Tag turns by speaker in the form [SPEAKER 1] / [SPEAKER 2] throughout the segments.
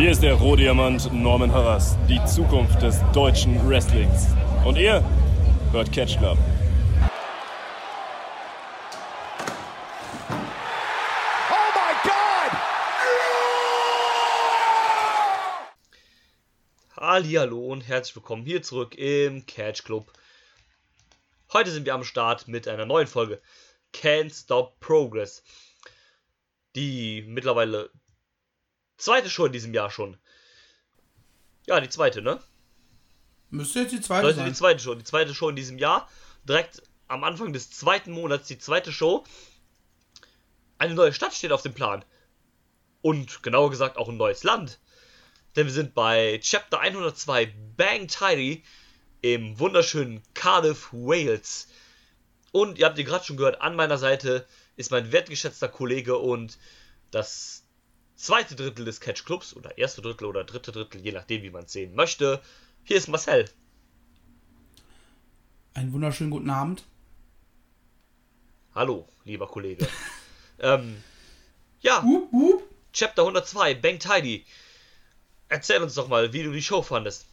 [SPEAKER 1] Hier ist der Rohdiamant Norman Harras, die Zukunft des deutschen Wrestlings. Und ihr hört Catch Club.
[SPEAKER 2] Hallo und herzlich willkommen hier zurück im Catch Club. Heute sind wir am Start mit einer neuen Folge Can't Stop Progress. Die mittlerweile zweite Show in diesem Jahr schon. Ja, die zweite, ne?
[SPEAKER 3] Müsste jetzt die zweite
[SPEAKER 2] Leute,
[SPEAKER 3] sein.
[SPEAKER 2] die zweite Show. Die zweite Show in diesem Jahr. Direkt am Anfang des zweiten Monats die zweite Show. Eine neue Stadt steht auf dem Plan. Und genauer gesagt auch ein neues Land. Denn wir sind bei Chapter 102 Bang Tidy im wunderschönen Cardiff, Wales. Und ihr habt ihr gerade schon gehört, an meiner Seite ist mein wertgeschätzter Kollege und das zweite Drittel des Catch Clubs oder erste Drittel oder dritte Drittel, je nachdem, wie man es sehen möchte. Hier ist Marcel.
[SPEAKER 3] Einen wunderschönen guten Abend.
[SPEAKER 2] Hallo, lieber Kollege. ähm, ja,
[SPEAKER 3] Wup, wup.
[SPEAKER 2] Chapter 102, Bang Tidy. Erzähl uns doch mal, wie du die Show fandest.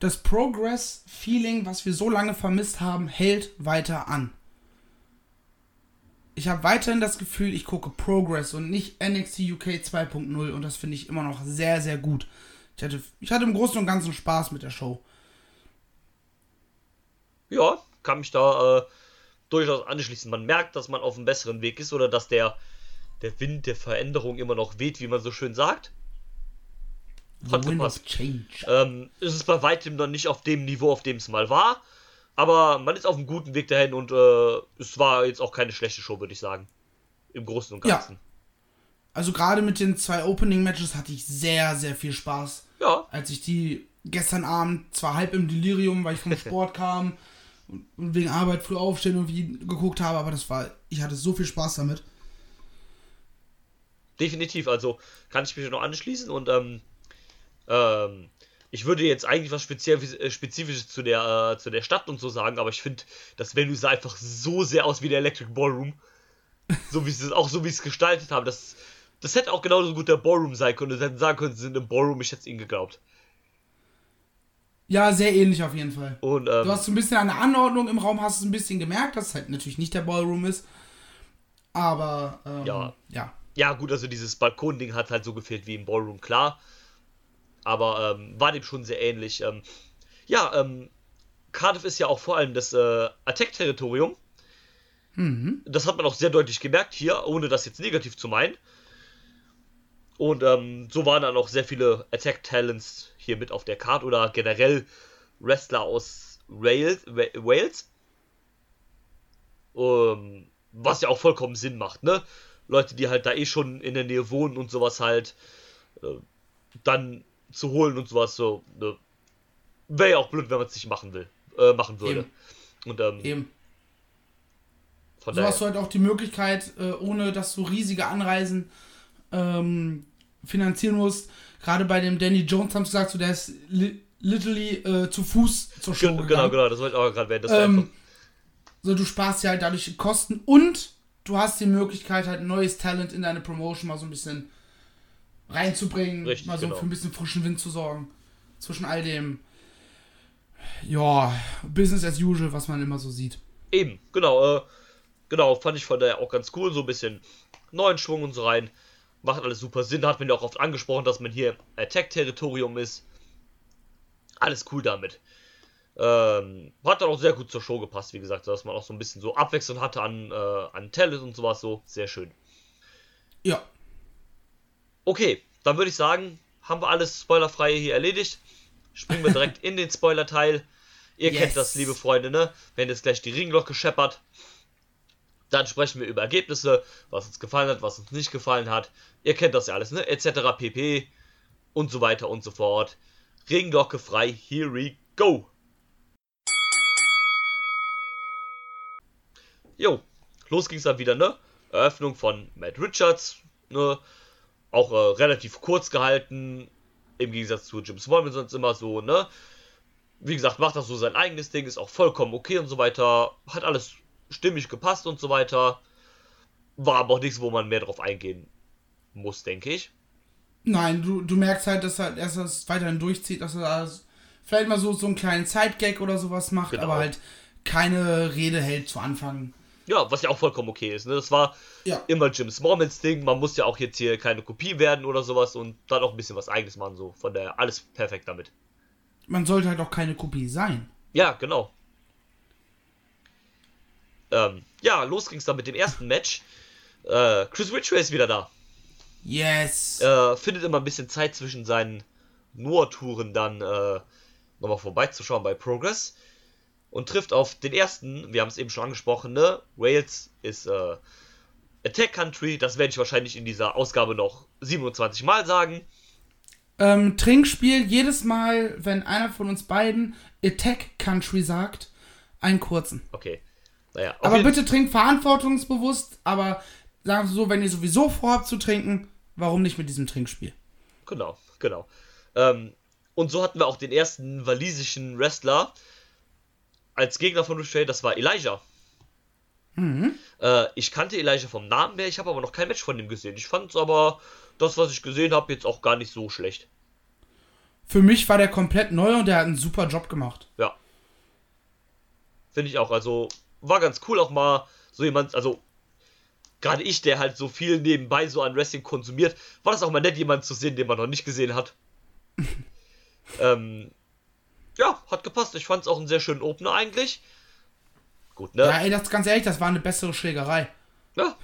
[SPEAKER 3] Das Progress-Feeling, was wir so lange vermisst haben, hält weiter an. Ich habe weiterhin das Gefühl, ich gucke Progress und nicht NXT UK 2.0 und das finde ich immer noch sehr, sehr gut. Ich hatte, ich hatte im Großen und Ganzen Spaß mit der Show.
[SPEAKER 2] Ja, kann mich da äh, durchaus anschließen. Man merkt, dass man auf einem besseren Weg ist oder dass der, der Wind der Veränderung immer noch weht, wie man so schön sagt. Hat
[SPEAKER 3] The Wind
[SPEAKER 2] gepasst.
[SPEAKER 3] of Change.
[SPEAKER 2] Ähm, es ist bei weitem noch nicht auf dem Niveau, auf dem es mal war. Aber man ist auf einem guten Weg dahin und äh, es war jetzt auch keine schlechte Show, würde ich sagen. Im Großen und
[SPEAKER 3] Ja.
[SPEAKER 2] Ganzen.
[SPEAKER 3] Also gerade mit den zwei Opening-Matches hatte ich sehr, sehr viel Spaß.
[SPEAKER 2] Ja,
[SPEAKER 3] als ich die gestern Abend zwar halb im Delirium, weil ich vom Sport kam und und wegen Arbeit früh aufstehen und wie geguckt habe, aber das war, ich hatte so viel Spaß damit.
[SPEAKER 2] definitiv. Also kann ich mich noch anschließen und ähm, ähm, ich würde jetzt eigentlich was äh, Spezifisches zu der, äh, zu der Stadt und so sagen, aber ich finde, das Venue sah einfach so sehr aus wie der Electric Ballroom. So wie es auch so wie es gestaltet haben. Das, das hätte auch genauso gut der Ballroom sein können. Sie hätten sagen können, sie sind im Ballroom, ich hätte es ihnen geglaubt.
[SPEAKER 3] Ja, sehr ähnlich auf jeden Fall.
[SPEAKER 2] Und ähm,
[SPEAKER 3] Du hast so ein bisschen eine Anordnung im Raum, hast es ein bisschen gemerkt, dass es halt natürlich nicht der Ballroom ist. Aber, ähm,
[SPEAKER 2] Ja.
[SPEAKER 3] ja.
[SPEAKER 2] Ja, gut, also dieses Balkonding hat halt so gefehlt wie im Ballroom, klar. Aber ähm, war dem schon sehr ähnlich. Ähm, ja, ähm, Cardiff ist ja auch vor allem das äh, Attack-Territorium.
[SPEAKER 3] Mhm.
[SPEAKER 2] Das hat man auch sehr deutlich gemerkt hier, ohne das jetzt negativ zu meinen. Und ähm, so waren dann auch sehr viele Attack-Talents hier mit auf der Karte oder generell Wrestler aus Wales. Wa- Wales. Ähm, was ja auch vollkommen Sinn macht, ne? Leute, die halt da eh schon in der Nähe wohnen und sowas halt, äh, dann zu holen und sowas, so, ne? Wäre ja auch blöd, wenn man es nicht machen will, äh, machen würde.
[SPEAKER 3] Eben.
[SPEAKER 2] Und ähm,
[SPEAKER 3] Eben.
[SPEAKER 2] von
[SPEAKER 3] So
[SPEAKER 2] daher.
[SPEAKER 3] hast du halt auch die Möglichkeit, äh, ohne dass du riesige Anreisen ähm, finanzieren musst. Gerade bei dem Danny Jones haben sie gesagt, so, der ist li literally äh, zu Fuß zur Show
[SPEAKER 2] Gen-
[SPEAKER 3] gegangen.
[SPEAKER 2] Genau, genau, das wollte ich auch gerade werden.
[SPEAKER 3] Ähm, so, du sparst ja halt dadurch Kosten und du hast die Möglichkeit, halt neues Talent in deine Promotion mal so ein bisschen reinzubringen,
[SPEAKER 2] Richtig,
[SPEAKER 3] mal so
[SPEAKER 2] genau.
[SPEAKER 3] für ein bisschen frischen Wind zu sorgen. Zwischen all dem, ja, Business as usual, was man immer so sieht.
[SPEAKER 2] Eben, genau, äh, genau, fand ich von daher auch ganz cool, so ein bisschen neuen Schwung und so rein. Macht alles super Sinn, hat man ja auch oft angesprochen, dass man hier Attack-Territorium ist. Alles cool damit. Ähm, hat dann auch sehr gut zur Show gepasst, wie gesagt, dass man auch so ein bisschen so Abwechslung hatte an, äh, an Talent und sowas, so sehr schön.
[SPEAKER 3] Ja,
[SPEAKER 2] Okay, dann würde ich sagen, haben wir alles spoilerfrei hier erledigt. Springen wir direkt in den Spoiler-Teil. Ihr
[SPEAKER 3] Yes.
[SPEAKER 2] kennt das, liebe Freunde, ne? Wenn jetzt gleich die Ringglocke scheppert, dann sprechen wir über Ergebnisse, was uns gefallen hat, was uns nicht gefallen hat. Ihr kennt das ja alles, ne? Etc. pp. Und so weiter und so fort. Ringglocke frei, here we go. Jo, los ging's dann wieder, ne? Eröffnung von Matt Richards, ne? Auch äh, relativ kurz gehalten, im Gegensatz zu Jim Smallman sonst immer so, ne? Wie gesagt, macht das so sein eigenes Ding, ist auch vollkommen okay und so weiter. Hat alles stimmig gepasst und so weiter. War aber auch nichts, wo man mehr drauf eingehen muss, denke ich.
[SPEAKER 3] Nein, du, du merkst halt, dass er, dass er es weiterhin durchzieht, dass er da vielleicht mal so, so einen kleinen Side-Gag oder sowas macht,
[SPEAKER 2] Genau.
[SPEAKER 3] aber halt keine Rede hält zu Anfang.
[SPEAKER 2] Ja, was ja auch vollkommen okay ist. Ne? Das war
[SPEAKER 3] Ja.
[SPEAKER 2] immer Jim Smallmans Ding. Man muss ja auch jetzt hier keine Kopie werden oder sowas und dann auch ein bisschen was eigenes machen. So von der alles perfekt damit.
[SPEAKER 3] Man sollte halt auch keine Kopie sein.
[SPEAKER 2] Ja, genau. Ähm, ja, los ging's dann mit dem ersten Match. Äh, Chris Ridgway ist wieder da.
[SPEAKER 3] Yes.
[SPEAKER 2] Äh, findet immer ein bisschen Zeit zwischen seinen Noah-Touren dann äh, nochmal vorbeizuschauen bei Progress. Und trifft auf den ersten, wir haben es eben schon angesprochen, ne? Wales ist äh, Attack Country. Das werde ich wahrscheinlich in dieser Ausgabe noch 27 Mal sagen.
[SPEAKER 3] Ähm, Trinkspiel, jedes Mal, wenn einer von uns beiden Attack Country sagt, einen kurzen.
[SPEAKER 2] Okay. Naja,
[SPEAKER 3] Aber bitte trinkt verantwortungsbewusst, aber sagen Sie so, wenn ihr sowieso vorhabt zu trinken, warum nicht mit diesem Trinkspiel?
[SPEAKER 2] Genau, genau. Ähm, und so hatten wir auch den ersten walisischen Wrestler als Gegner von Ridgway, das war Elijah. Äh, ich kannte Elijah vom Namen her, ich habe aber noch kein Match von ihm gesehen. Ich fand aber das, was ich gesehen habe, jetzt auch gar nicht so schlecht.
[SPEAKER 3] Für mich war der komplett neu und der hat einen super Job gemacht.
[SPEAKER 2] Ja. Finde ich auch. Also war ganz cool auch mal so jemand, also gerade ich, der halt so viel nebenbei so an Wrestling konsumiert, war das auch mal nett, jemanden zu sehen, den man noch nicht gesehen hat. ähm, ja, hat gepasst. Ich fand es auch einen sehr schönen Opener eigentlich. Gut, ne?
[SPEAKER 3] Ja, ey, das ganz ehrlich, das war eine bessere Schlägerei.
[SPEAKER 2] Ja,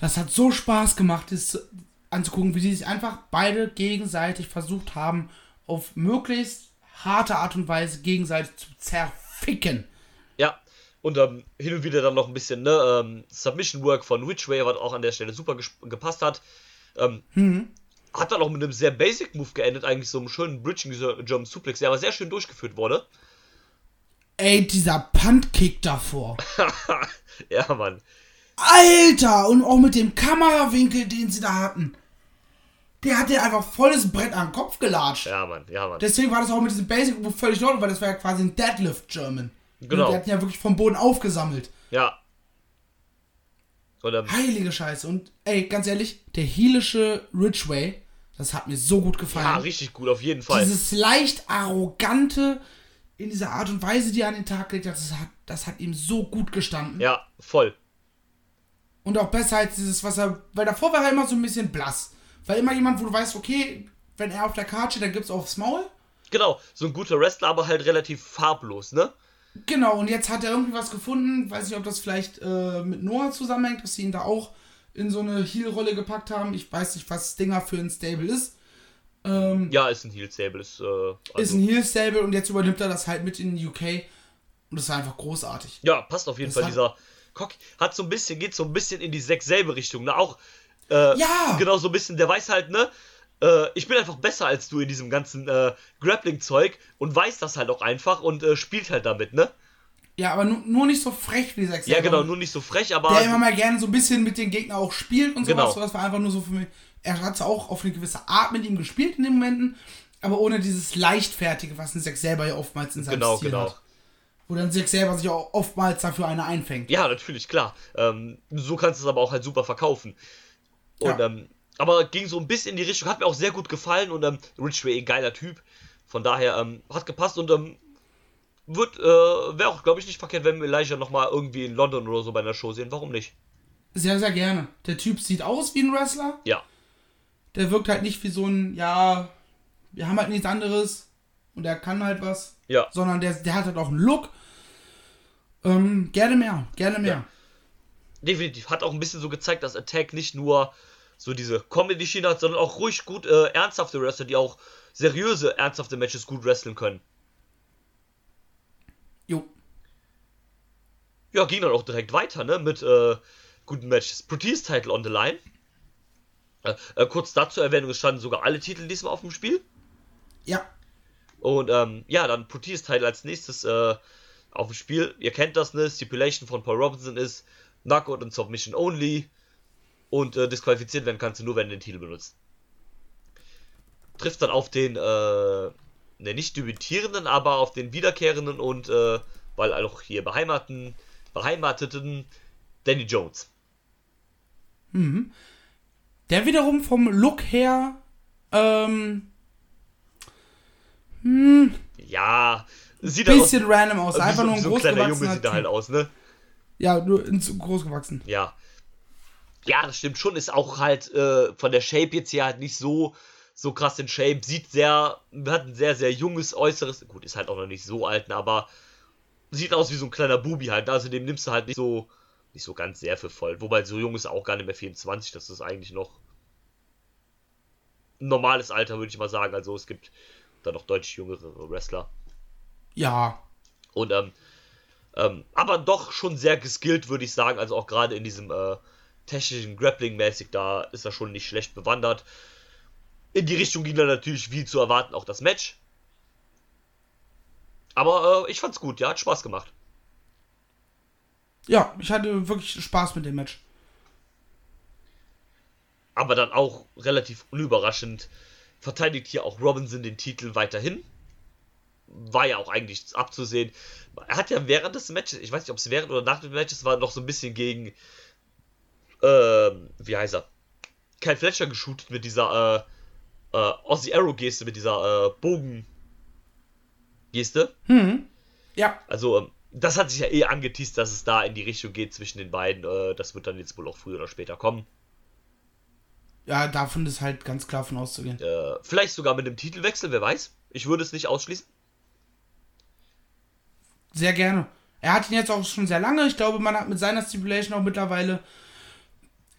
[SPEAKER 3] Das hat so Spaß gemacht, das anzugucken, wie sie sich einfach beide gegenseitig versucht haben, auf möglichst harte Art und Weise gegenseitig zu zerficken.
[SPEAKER 2] ja. Und ähm, hin und wieder dann noch ein bisschen, ne, ähm, Submission Work von Ridgway, was auch an der Stelle super gepasst hat. Ähm, Hat dann auch mit einem sehr basic Move geendet, eigentlich so einem schönen Bridging German Suplex, der aber sehr schön durchgeführt wurde.
[SPEAKER 3] Ey, dieser Puntkick davor.
[SPEAKER 2] ja, Mann.
[SPEAKER 3] Alter! Und auch mit dem Kamerawinkel, den sie da hatten. Der hat dir einfach volles Brett an den Kopf gelatscht.
[SPEAKER 2] Ja, Mann, ja, Mann.
[SPEAKER 3] Deswegen war das auch mit diesem Basic Move völlig in Ordnung, weil das war ja quasi ein Deadlift German.
[SPEAKER 2] Genau.
[SPEAKER 3] Die hatten ja wirklich vom Boden aufgesammelt.
[SPEAKER 2] Ja. Und, ähm,
[SPEAKER 3] Heilige Scheiße. Und ey, ganz ehrlich, der heelische Ridgeway, das hat mir so gut gefallen.
[SPEAKER 2] ja, richtig gut, auf jeden Fall.
[SPEAKER 3] Dieses leicht arrogante in dieser Art und Weise, die er an den Tag legt, das hat, das hat ihm so gut gestanden.
[SPEAKER 2] Ja, voll.
[SPEAKER 3] Und auch besser als dieses, was er. Weil davor war er immer so ein bisschen blass. Weil immer jemand, wo du weißt, okay, wenn er auf der Karte steht, dann gibt's aufs Maul.
[SPEAKER 2] Genau, so ein guter Wrestler, aber halt relativ farblos, ne?
[SPEAKER 3] Genau, und jetzt hat er irgendwie was gefunden. Weiß nicht, ob das vielleicht äh, mit Noah zusammenhängt, dass sie ihn da auch in so eine Heel-Rolle gepackt haben. Ich weiß nicht, was Stinger für ein Stable ist. Ähm,
[SPEAKER 2] Ja, ist ein Heel Stable, ist, äh, also,
[SPEAKER 3] ist ein Heel-Stable und jetzt übernimmt er das halt mit in den UK. Und das war einfach großartig.
[SPEAKER 2] Ja, passt auf jeden
[SPEAKER 3] Das
[SPEAKER 2] Fall.
[SPEAKER 3] hat-
[SPEAKER 2] Dieser Cock hat so ein bisschen, geht so ein bisschen in die Zack selbe Richtung, ne? Auch, äh,
[SPEAKER 3] Ja!
[SPEAKER 2] genau so ein bisschen, der weiß halt, ne? Äh, ich bin einfach besser als du in diesem ganzen äh, Grappling-Zeug und weiß das halt auch einfach und äh, spielt halt damit, ne?
[SPEAKER 3] Ja, aber nur, nur nicht so frech wie Zack
[SPEAKER 2] Ja, genau, nur nicht so frech, aber.
[SPEAKER 3] der immer mal gerne so ein bisschen mit den Gegnern auch spielt und sowas.
[SPEAKER 2] Genau.
[SPEAKER 3] So, Das war einfach nur so für mich. Er hat zwar auch auf eine gewisse Art mit ihm gespielt in den Momenten, aber ohne dieses Leichtfertige, was ein Zack selber ja oftmals in seinem
[SPEAKER 2] Genau,
[SPEAKER 3] Stil
[SPEAKER 2] genau.
[SPEAKER 3] hat. Wo dann Zack selber sich auch oftmals dafür eine einfängt.
[SPEAKER 2] Ja, natürlich, klar. Ähm, so kannst du es aber auch halt super verkaufen. Und,
[SPEAKER 3] Ja.
[SPEAKER 2] ähm, aber ging so ein bisschen in die Richtung, hat mir auch sehr gut gefallen und ähm, Ridgway, ein geiler Typ. Von daher ähm, hat gepasst und ähm, wird, äh, wäre auch, glaube ich, nicht verkehrt, wenn wir Elijah nochmal irgendwie in London oder so bei einer Show sehen. Warum nicht?
[SPEAKER 3] Sehr, sehr gerne. Der Typ sieht aus wie ein Wrestler.
[SPEAKER 2] Ja.
[SPEAKER 3] Der wirkt halt nicht wie so ein, ja, wir haben halt nichts anderes und er kann halt was.
[SPEAKER 2] Ja.
[SPEAKER 3] Sondern der, der hat halt auch einen Look. Ähm, gerne mehr, gerne mehr.
[SPEAKER 2] Ja. Definitiv. Hat auch ein bisschen so gezeigt, dass Attack nicht nur so diese Comedy-Schiene hat, sondern auch ruhig gut äh, ernsthafte Wrestler, die auch seriöse, ernsthafte Matches gut wresteln können.
[SPEAKER 3] Jo.
[SPEAKER 2] Ja, ging dann auch direkt weiter, ne? Mit äh, guten Matches. Protease Title on the line. Äh, äh, kurz dazu erwähnen, es standen sogar alle Titel diesmal auf dem Spiel.
[SPEAKER 3] Ja.
[SPEAKER 2] Und ähm, ja, dann Protease Title als nächstes äh, auf dem Spiel. Ihr kennt das, ne? Stipulation von Paul Robinson ist Knockout und Submission only. Und äh, disqualifiziert werden kannst du nur, wenn du den Titel benutzt. Trifft dann auf den, äh, ne, nicht debütierenden, aber auf den wiederkehrenden und, äh, weil auch hier beheimaten, beheimateten Danny Jones.
[SPEAKER 3] der wiederum vom Look her, ähm, hm,
[SPEAKER 2] Ja, sieht halt
[SPEAKER 3] bisschen random aus.
[SPEAKER 2] wie
[SPEAKER 3] Einfach
[SPEAKER 2] so,
[SPEAKER 3] nur ein
[SPEAKER 2] so ein kleiner Junge sieht er halt aus, ne?
[SPEAKER 3] Ja, nur groß gewachsen.
[SPEAKER 2] Ja. Ja, das stimmt schon. Ist auch halt äh, von der Shape jetzt hier halt nicht so, so krass in Shape. Sieht sehr, hat ein sehr, sehr junges Äußeres. Gut, ist halt auch noch nicht so alt, ne, aber sieht aus wie so ein kleiner Bubi halt. Also dem nimmst du halt nicht so, nicht so ganz sehr für voll. Wobei so jung ist auch gar nicht mehr 24. Das ist eigentlich noch ein normales Alter, würde ich mal sagen. Also es gibt da noch deutlich jüngere Wrestler.
[SPEAKER 3] Ja,
[SPEAKER 2] Und ähm, ähm, aber doch schon sehr geskillt, würde ich sagen. Also auch gerade in diesem äh, technischen Grappling-mäßig, da ist er schon nicht schlecht bewandert. In die Richtung ging dann natürlich, wie zu erwarten, auch das Match. Aber äh, ich fand's gut, ja, hat Spaß gemacht.
[SPEAKER 3] ja, ich hatte wirklich Spaß mit dem Match.
[SPEAKER 2] Aber dann auch relativ unüberraschend verteidigt hier auch Robinson den Titel weiterhin. War ja auch eigentlich abzusehen. Er hat ja während des Matches, ich weiß nicht, ob es während oder nach dem Matches war, noch so ein bisschen gegen, ähm, wie heißt er? Kyle Fletcher geshootet mit dieser, äh, äh, Aussie Arrow Geste, mit dieser, äh, Bogen Geste.
[SPEAKER 3] Hm. Ja,
[SPEAKER 2] Also, ähm, das hat sich ja eh angeteased, dass es da in die Richtung geht zwischen den beiden. Äh, das wird dann jetzt wohl auch früher oder später kommen.
[SPEAKER 3] ja, davon ist halt ganz klar von auszugehen.
[SPEAKER 2] Äh, vielleicht sogar mit einem Titelwechsel, wer weiß. Ich würde es nicht ausschließen.
[SPEAKER 3] Sehr gerne. Er hat ihn jetzt auch schon sehr lange. Ich glaube, man hat mit seiner Stipulation auch mittlerweile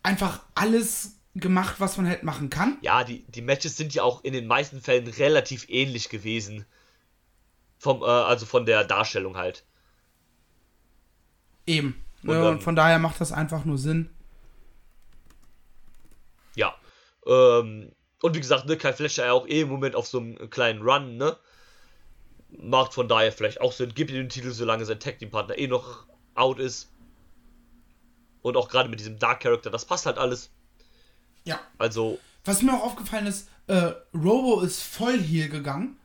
[SPEAKER 3] einfach alles gemacht, was man halt machen kann.
[SPEAKER 2] Ja, die, die Matches sind ja auch in den meisten Fällen relativ ähnlich gewesen. Vom, äh, also von der Darstellung halt.
[SPEAKER 3] Eben.
[SPEAKER 2] Und dann-
[SPEAKER 3] von daher macht das einfach nur Sinn.
[SPEAKER 2] Ja. Ähm, und wie gesagt, ne, Kai Fletcher ja auch eh im Moment auf so einem kleinen Run, ne? Macht von daher vielleicht auch Sinn. Gibt ihm den Titel, solange sein Tag Team Partner eh noch out ist. Und auch gerade mit diesem Dark Character, das passt halt alles.
[SPEAKER 3] Ja.
[SPEAKER 2] Also,
[SPEAKER 3] Was mir auch aufgefallen ist, äh, Robo ist voll hier gegangen.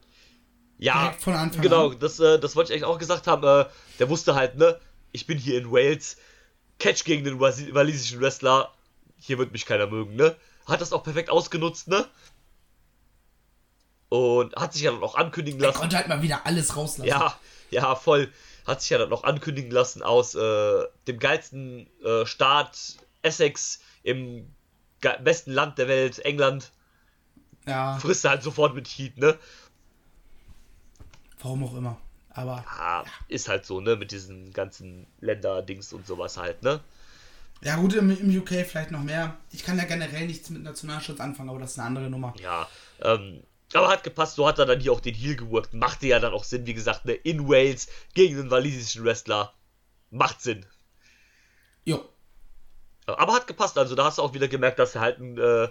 [SPEAKER 2] ja.
[SPEAKER 3] Direkt von Anfang
[SPEAKER 2] Genau,
[SPEAKER 3] an.
[SPEAKER 2] das, äh, das wollte ich eigentlich auch gesagt haben. Äh, der wusste halt, ne? Ich bin hier in Wales. Catch gegen den walisischen Wrestler. Hier wird mich keiner mögen, ne? Hat das auch perfekt ausgenutzt, ne? Und hat sich ja dann auch ankündigen
[SPEAKER 3] Er
[SPEAKER 2] lassen.
[SPEAKER 3] konnte halt mal wieder alles rauslassen.
[SPEAKER 2] Ja, ja, voll. Hat sich ja dann auch ankündigen lassen aus äh, dem geilsten äh, Staat Essex im besten Land der Welt, England.
[SPEAKER 3] ja.
[SPEAKER 2] Frisst er halt sofort mit Heat, ne?
[SPEAKER 3] Warum auch immer. Aber
[SPEAKER 2] Ja, ist halt so, ne? Mit diesen ganzen Länder-Dings und sowas halt, ne?
[SPEAKER 3] ja gut, im, im UK vielleicht noch mehr. Ich kann ja generell nichts mit Nationalschutz anfangen, aber das ist eine andere Nummer.
[SPEAKER 2] Ja, ähm, aber hat gepasst, so hat er dann hier auch den Heal geworkt. Machte ja dann auch Sinn, wie gesagt, ne? In Wales gegen einen walisischen Wrestler. Macht Sinn.
[SPEAKER 3] Jo.
[SPEAKER 2] Aber hat gepasst, also da hast du auch wieder gemerkt, dass er halt ein äh,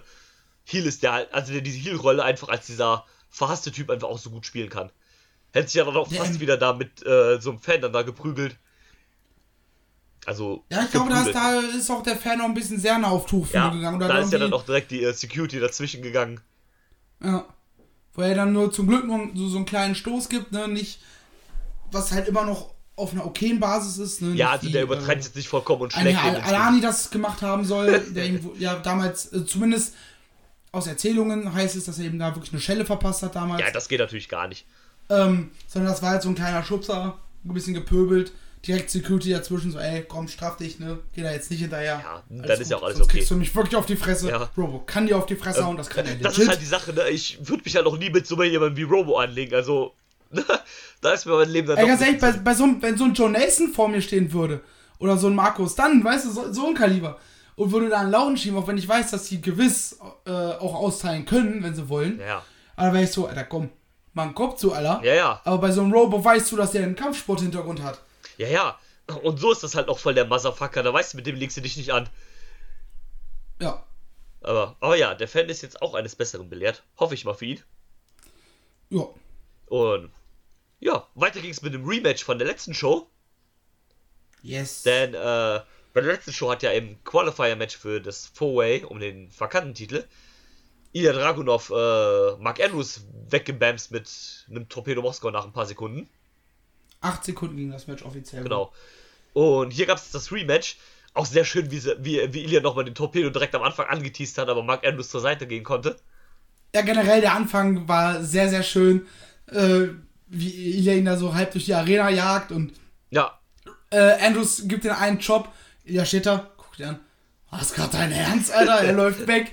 [SPEAKER 2] Heal ist, der halt, also der diese Heal-Rolle einfach als dieser verhasste Typ einfach auch so gut spielen kann. Hätte sich ja dann auch fast
[SPEAKER 3] im-
[SPEAKER 2] wieder da mit äh, so einem Fan dann da geprügelt. Also.
[SPEAKER 3] Ja, ich glaube, da ist, da ist auch der Fan noch ein bisschen sehr nah auf Tuchfühle
[SPEAKER 2] ja,
[SPEAKER 3] gegangen.
[SPEAKER 2] da
[SPEAKER 3] Oder
[SPEAKER 2] ist ja dann auch direkt die äh, Security dazwischen gegangen.
[SPEAKER 3] Ja. Wo er dann nur zum Glück nur so, so einen kleinen Stoß gibt, ne? Nicht, was halt immer noch auf einer okayen Basis ist, ne?
[SPEAKER 2] Ja, also
[SPEAKER 3] wie,
[SPEAKER 2] der übertreibt
[SPEAKER 3] äh,
[SPEAKER 2] jetzt nicht vollkommen und
[SPEAKER 3] ein
[SPEAKER 2] schlägt
[SPEAKER 3] Herr Alani das gemacht haben soll, der irgendwo, ja damals, äh, zumindest aus Erzählungen heißt es, dass er eben da wirklich eine Schelle verpasst hat damals.
[SPEAKER 2] Ja, das geht natürlich gar nicht.
[SPEAKER 3] ähm, sondern das war halt so ein kleiner Schubser, ein bisschen gepöbelt, direkt Security dazwischen, so, ey, komm, straff dich, ne? Geh da jetzt nicht hinterher.
[SPEAKER 2] Ja, dann
[SPEAKER 3] Alles
[SPEAKER 2] ist ja
[SPEAKER 3] gut,
[SPEAKER 2] auch alles
[SPEAKER 3] sonst
[SPEAKER 2] okay.
[SPEAKER 3] kriegst du mich wirklich auf die Fresse.
[SPEAKER 2] Ja.
[SPEAKER 3] Robo kann dir auf die Fresse hauen, das kann er
[SPEAKER 2] Das
[SPEAKER 3] legit.
[SPEAKER 2] ist halt die Sache, ne? Ich würde mich halt auch nie mit so jemandem wie Robo anlegen. Also, da ist mir mein Leben dann
[SPEAKER 3] Ey,
[SPEAKER 2] doch
[SPEAKER 3] ganz ehrlich, bei, bei so einem, wenn so ein Joe Nason vor mir stehen würde, oder so ein Markus Dunn, weißt du, so, so ein Kaliber, und würde da einen Lauten schieben, auch wenn ich weiß, dass die gewiss äh, auch austeilen können, wenn sie wollen.
[SPEAKER 2] Ja,
[SPEAKER 3] Aber wäre ich so, Alter, komm, einen Kopf zu, Alter.
[SPEAKER 2] ja, ja.
[SPEAKER 3] Aber bei so einem Robo weißt du, dass der einen Kampfsport-Hintergrund hat.
[SPEAKER 2] Ja, ja. Und so ist das halt auch voll der Motherfucker. Da weißt du, mit dem legst du dich nicht an.
[SPEAKER 3] Ja.
[SPEAKER 2] Aber, aber ja, der Fan ist jetzt auch eines Besseren belehrt. Hoffe ich mal für ihn.
[SPEAKER 3] Ja.
[SPEAKER 2] Und ja, weiter ging es mit dem Rematch von der letzten Show.
[SPEAKER 3] Yes.
[SPEAKER 2] Denn äh, bei der letzten Show hat ja im Qualifier-Match für das Four-Way um den vakanten Titel Ilya Dragunov äh, Mark Andrews weggebamst mit einem Torpedo Moskau nach ein paar Sekunden.
[SPEAKER 3] Acht Sekunden ging das Match offiziell.
[SPEAKER 2] Genau. Und hier gab es das Rematch. Auch sehr schön, wie, wie, wie Ilya nochmal den Torpedo direkt am Anfang angeteased hat, aber Mark Andrews zur Seite gehen konnte.
[SPEAKER 3] Ja, generell der Anfang war sehr, sehr schön, äh, wie Ilya ihn da so halb durch die Arena jagt und
[SPEAKER 2] Ja,
[SPEAKER 3] äh, Andrews gibt den einen Job. Ilya steht da, guckt ihn an. Was gerade dein Ernst, Alter? Er läuft weg.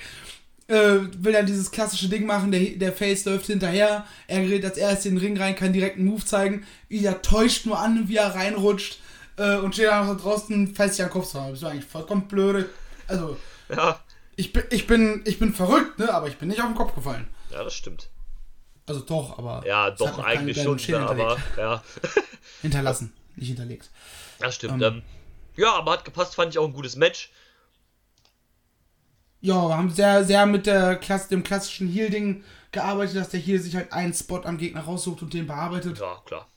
[SPEAKER 3] Äh, will dann dieses klassische Ding machen, der, der Face läuft hinterher, er gerät als erstes in den Ring rein, kann direkt einen Move zeigen, Ilya täuscht nur an, wie er reinrutscht äh, und steht dann noch da draußen, fällt sich an den Kopf, so, bist du eigentlich vollkommen blöde. Also,
[SPEAKER 2] ja,
[SPEAKER 3] ich bin, ich bin, ich bin verrückt, ne, aber ich bin nicht auf den Kopf gefallen.
[SPEAKER 2] ja, das stimmt.
[SPEAKER 3] Also doch, aber.
[SPEAKER 2] Ja, doch, eigentlich schon, ne, aber ja,
[SPEAKER 3] Hinterlassen, nicht hinterlegt.
[SPEAKER 2] das stimmt.
[SPEAKER 3] Ähm.
[SPEAKER 2] Ähm, ja, aber hat gepasst, fand ich auch ein gutes Match.
[SPEAKER 3] Ja, wir haben sehr, sehr mit der Klasse, dem klassischen Heal-Ding gearbeitet, dass der Heal sich halt einen Spot am Gegner raussucht und den bearbeitet.
[SPEAKER 2] Ja, klar.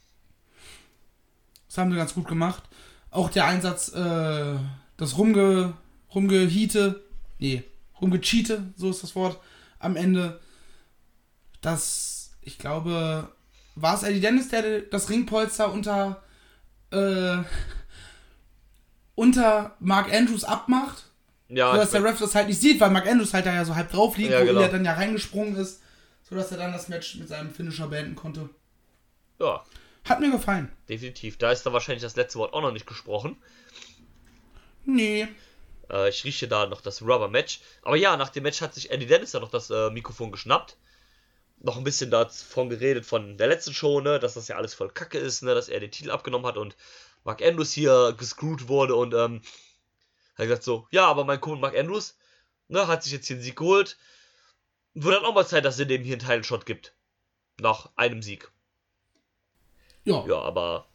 [SPEAKER 3] Das haben sie ganz gut gemacht. Auch der Einsatz, äh, das Rumge, Rumgehiete, nee, Rumgecheate, so ist das Wort, am Ende. Das, ich glaube, war es Eddie Dennis, der das Ringpolster unter, äh, unter Mark Andrews abmacht?
[SPEAKER 2] Ja,
[SPEAKER 3] so dass
[SPEAKER 2] ich
[SPEAKER 3] der Ref das halt nicht sieht, weil Mark Andrews halt da ja so halb drauf liegt,
[SPEAKER 2] Ja,
[SPEAKER 3] wo
[SPEAKER 2] genau.
[SPEAKER 3] er dann ja reingesprungen ist, so dass er dann das Match mit seinem Finisher beenden konnte.
[SPEAKER 2] ja,
[SPEAKER 3] Hat mir gefallen.
[SPEAKER 2] definitiv. Da ist dann wahrscheinlich das letzte Wort auch noch nicht gesprochen.
[SPEAKER 3] Nee.
[SPEAKER 2] Äh, ich rieche da noch das Rubber-Match. Aber ja, nach dem Match hat sich Eddie Dennis dann noch das äh, Mikrofon geschnappt. Noch ein bisschen davon geredet von der letzten Show, ne, dass das ja alles voll kacke ist, ne, dass er den Titel abgenommen hat und Mark Andrews hier gescrewt wurde und ähm, hat gesagt so, ja, aber mein Kumpel Mark Andrews, ne, hat sich jetzt hier einen Sieg geholt. Wird dann auch mal Zeit, dass er dem hier einen Title-Shot gibt. Nach einem Sieg.
[SPEAKER 3] Ja.
[SPEAKER 2] Ja, aber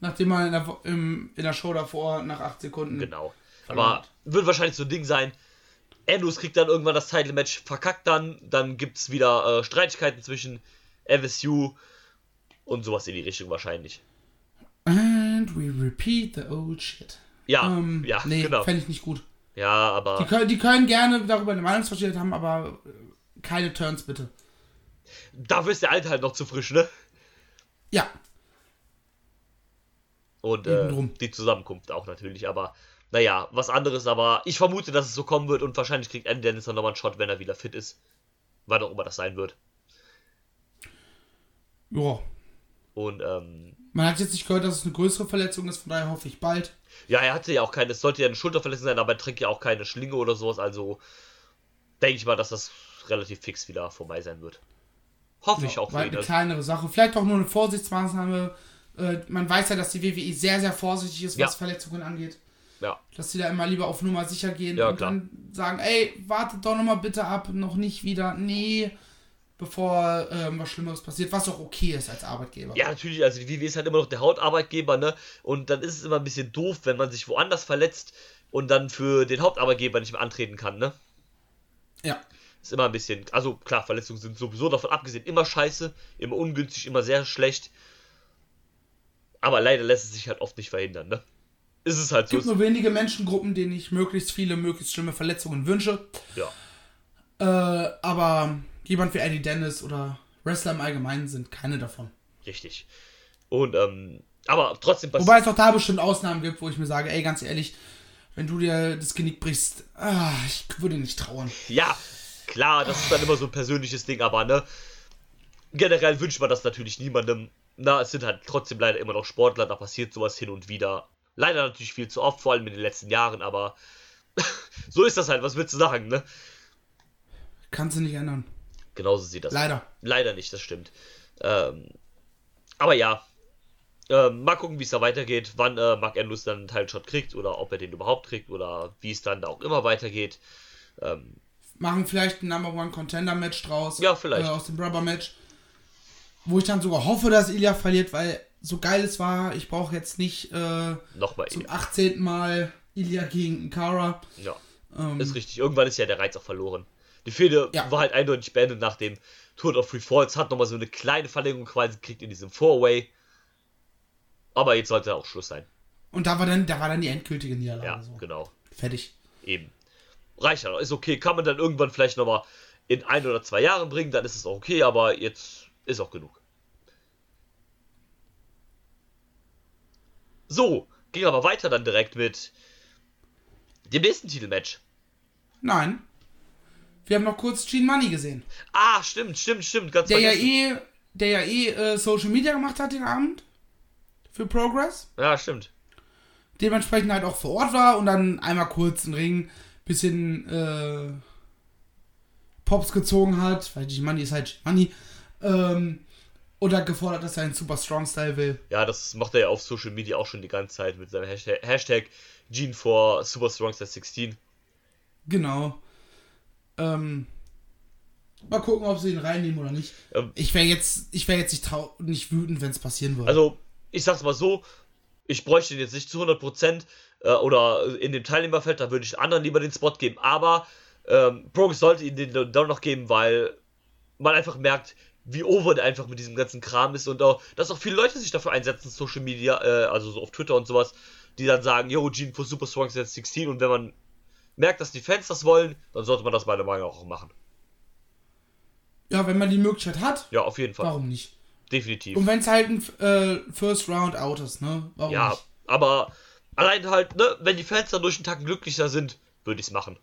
[SPEAKER 3] Nachdem man in der, in der Show davor nach 8 Sekunden.
[SPEAKER 2] Genau.
[SPEAKER 3] verloren
[SPEAKER 2] Aber wird wahrscheinlich so ein Ding sein. Andrews kriegt dann irgendwann das Title-Match verkackt dann. Dann gibt es wieder äh, Streitigkeiten zwischen FSU und sowas in die Richtung wahrscheinlich.
[SPEAKER 3] And we repeat the old shit.
[SPEAKER 2] Ja,
[SPEAKER 3] ähm,
[SPEAKER 2] ja,
[SPEAKER 3] nee,
[SPEAKER 2] genau.
[SPEAKER 3] fände ich nicht gut.
[SPEAKER 2] Ja,
[SPEAKER 3] Die
[SPEAKER 2] aber
[SPEAKER 3] können, die können gerne darüber eine Meinungsverschiedenheit haben, aber äh, keine Turns bitte.
[SPEAKER 2] dafür ist der Alte halt noch zu frisch, ne?
[SPEAKER 3] Ja,
[SPEAKER 2] Und äh, die Zusammenkunft auch natürlich. Aber naja, was anderes. Aber ich vermute, dass es so kommen wird und wahrscheinlich kriegt Andy Dennis dann nochmal einen Shot, wenn er wieder fit ist. Wann auch immer das sein wird.
[SPEAKER 3] ja.
[SPEAKER 2] Und ähm,
[SPEAKER 3] Man hat jetzt nicht gehört, dass es eine größere Verletzung ist, von daher hoffe ich bald.
[SPEAKER 2] Ja, er hatte ja auch keine, es sollte ja eine Schulterverletzung sein, aber er trägt ja auch keine Schlinge oder sowas, also denke ich mal, dass das relativ fix wieder vorbei sein wird. Hoffe ich auch
[SPEAKER 3] Weil eine
[SPEAKER 2] Also,
[SPEAKER 3] kleinere Sache. Vielleicht auch nur eine Vorsichtsmaßnahme. Äh, man weiß ja, dass die WWE sehr, sehr vorsichtig ist, was
[SPEAKER 2] Ja.
[SPEAKER 3] Verletzungen angeht.
[SPEAKER 2] Ja,
[SPEAKER 3] Dass sie da immer lieber auf Nummer sicher gehen
[SPEAKER 2] Ja,
[SPEAKER 3] und
[SPEAKER 2] klar.
[SPEAKER 3] dann sagen, ey, wartet doch nochmal bitte ab, noch nicht wieder, nee, bevor ähm, was Schlimmeres passiert, was auch okay ist als Arbeitgeber.
[SPEAKER 2] ja, natürlich, also die WWE ist halt immer noch der Hauptarbeitgeber, ne? Und dann ist es immer ein bisschen doof, wenn man sich woanders verletzt und dann für den Hauptarbeitgeber nicht mehr antreten kann, ne?
[SPEAKER 3] ja.
[SPEAKER 2] Ist immer ein bisschen, also klar, Verletzungen sind sowieso davon abgesehen immer scheiße, immer ungünstig, immer sehr schlecht. Aber leider lässt es sich halt oft nicht verhindern, ne? Ist es halt
[SPEAKER 3] Es
[SPEAKER 2] so.
[SPEAKER 3] gibt nur wenige Menschengruppen, denen ich möglichst viele, möglichst schlimme Verletzungen wünsche.
[SPEAKER 2] Ja.
[SPEAKER 3] Äh, aber jemand wie Eddie Dennis oder Wrestler im Allgemeinen sind keine davon.
[SPEAKER 2] Richtig. Und, ähm, aber trotzdem passiert.
[SPEAKER 3] Wobei es auch da bestimmt Ausnahmen gibt, wo ich mir sage, ey, ganz ehrlich, wenn du dir das Genick brichst, ah, ich würde nicht trauern.
[SPEAKER 2] Ja, klar, das ist dann immer so ein persönliches Ding, aber, ne? Generell wünscht man das natürlich niemandem. Na, es sind halt trotzdem leider immer noch Sportler, da passiert sowas hin und wieder. Leider natürlich viel zu oft, vor allem in den letzten Jahren, aber so ist das halt, was willst du sagen, ne?
[SPEAKER 3] Kannst du nicht ändern.
[SPEAKER 2] Genauso sieht das.
[SPEAKER 3] Leider.
[SPEAKER 2] Leider nicht, das stimmt. Ähm, aber ja. Ähm, mal gucken, wie es da weitergeht, wann äh, Mark Andrews dann einen Teilshot kriegt oder ob er den überhaupt kriegt oder wie es dann da auch immer weitergeht. Ähm,
[SPEAKER 3] Machen vielleicht ein Number One Contender Match draus.
[SPEAKER 2] Ja, vielleicht.
[SPEAKER 3] Äh, aus dem Rubber Match. Wo ich dann sogar hoffe, dass Ilya verliert, weil so geil es war, ich brauche jetzt nicht äh,
[SPEAKER 2] Nochmal
[SPEAKER 3] zum
[SPEAKER 2] eben.
[SPEAKER 3] 18. Mal Ilya gegen Nkara.
[SPEAKER 2] Ja,
[SPEAKER 3] Ähm,
[SPEAKER 2] ist richtig. Irgendwann ist ja der Reiz auch verloren. Die Fehde
[SPEAKER 3] Ja.
[SPEAKER 2] war halt eindeutig beendet nach dem Tour of Free Falls, hat nochmal so eine kleine Verlängerung quasi gekriegt in diesem Four-Way. Aber jetzt sollte auch Schluss sein.
[SPEAKER 3] und da war dann, da war dann die endgültige Niederlage.
[SPEAKER 2] Ja,
[SPEAKER 3] so.
[SPEAKER 2] genau.
[SPEAKER 3] Fertig.
[SPEAKER 2] Eben. Reicht ja, ist okay. Kann man dann irgendwann vielleicht nochmal in ein oder zwei Jahren bringen, dann ist es auch okay, aber jetzt ist auch genug. So, ging aber weiter dann direkt mit dem nächsten Titelmatch.
[SPEAKER 3] Nein. Wir haben noch kurz Gene Money gesehen.
[SPEAKER 2] Ah, stimmt, stimmt, stimmt. Ganz
[SPEAKER 3] Der ja eh, der ja eh äh, Social Media gemacht hat den Abend. Für Progress.
[SPEAKER 2] Ja, stimmt.
[SPEAKER 3] Dementsprechend halt auch vor Ort war und dann einmal kurz einen Ring, bisschen äh, Pops gezogen hat, weil Gene Money ist halt Gene Money. Ähm, hat gefordert, dass er einen Super Strong Style will.
[SPEAKER 2] Ja, das macht er ja auf Social Media auch schon die ganze Zeit mit seinem Hashtag, Hashtag Gene for Super Strong 16.
[SPEAKER 3] Genau. Ähm, mal gucken, ob sie ihn reinnehmen oder nicht.
[SPEAKER 2] Ähm,
[SPEAKER 3] Ich wäre jetzt, ich wäre jetzt nicht, nicht wütend, wenn es passieren würde.
[SPEAKER 2] Also, ich sag's mal so, ich bräuchte ihn jetzt nicht zu 100% äh, oder in dem Teilnehmerfeld, da würde ich anderen lieber den Spot geben. Aber ähm, Progress sollte ihn den dann noch geben, weil man einfach merkt, wie over der einfach mit diesem ganzen Kram ist und auch, dass auch viele Leute sich dafür einsetzen, Social Media, äh, also so auf Twitter und sowas, die dann sagen, yo, Gene for Super Strong 16 und wenn man merkt, dass die Fans das wollen, dann sollte man das meiner Meinung nach auch machen.
[SPEAKER 3] ja, wenn man die Möglichkeit hat,
[SPEAKER 2] Ja, auf jeden Fall.
[SPEAKER 3] warum nicht?
[SPEAKER 2] Definitiv.
[SPEAKER 3] Und wenn es halt ein äh, First Round Out ist, ne? Warum
[SPEAKER 2] Ja,
[SPEAKER 3] nicht?
[SPEAKER 2] aber allein halt, ne, wenn die Fans dann durch den Tag glücklicher sind, würde ich's machen.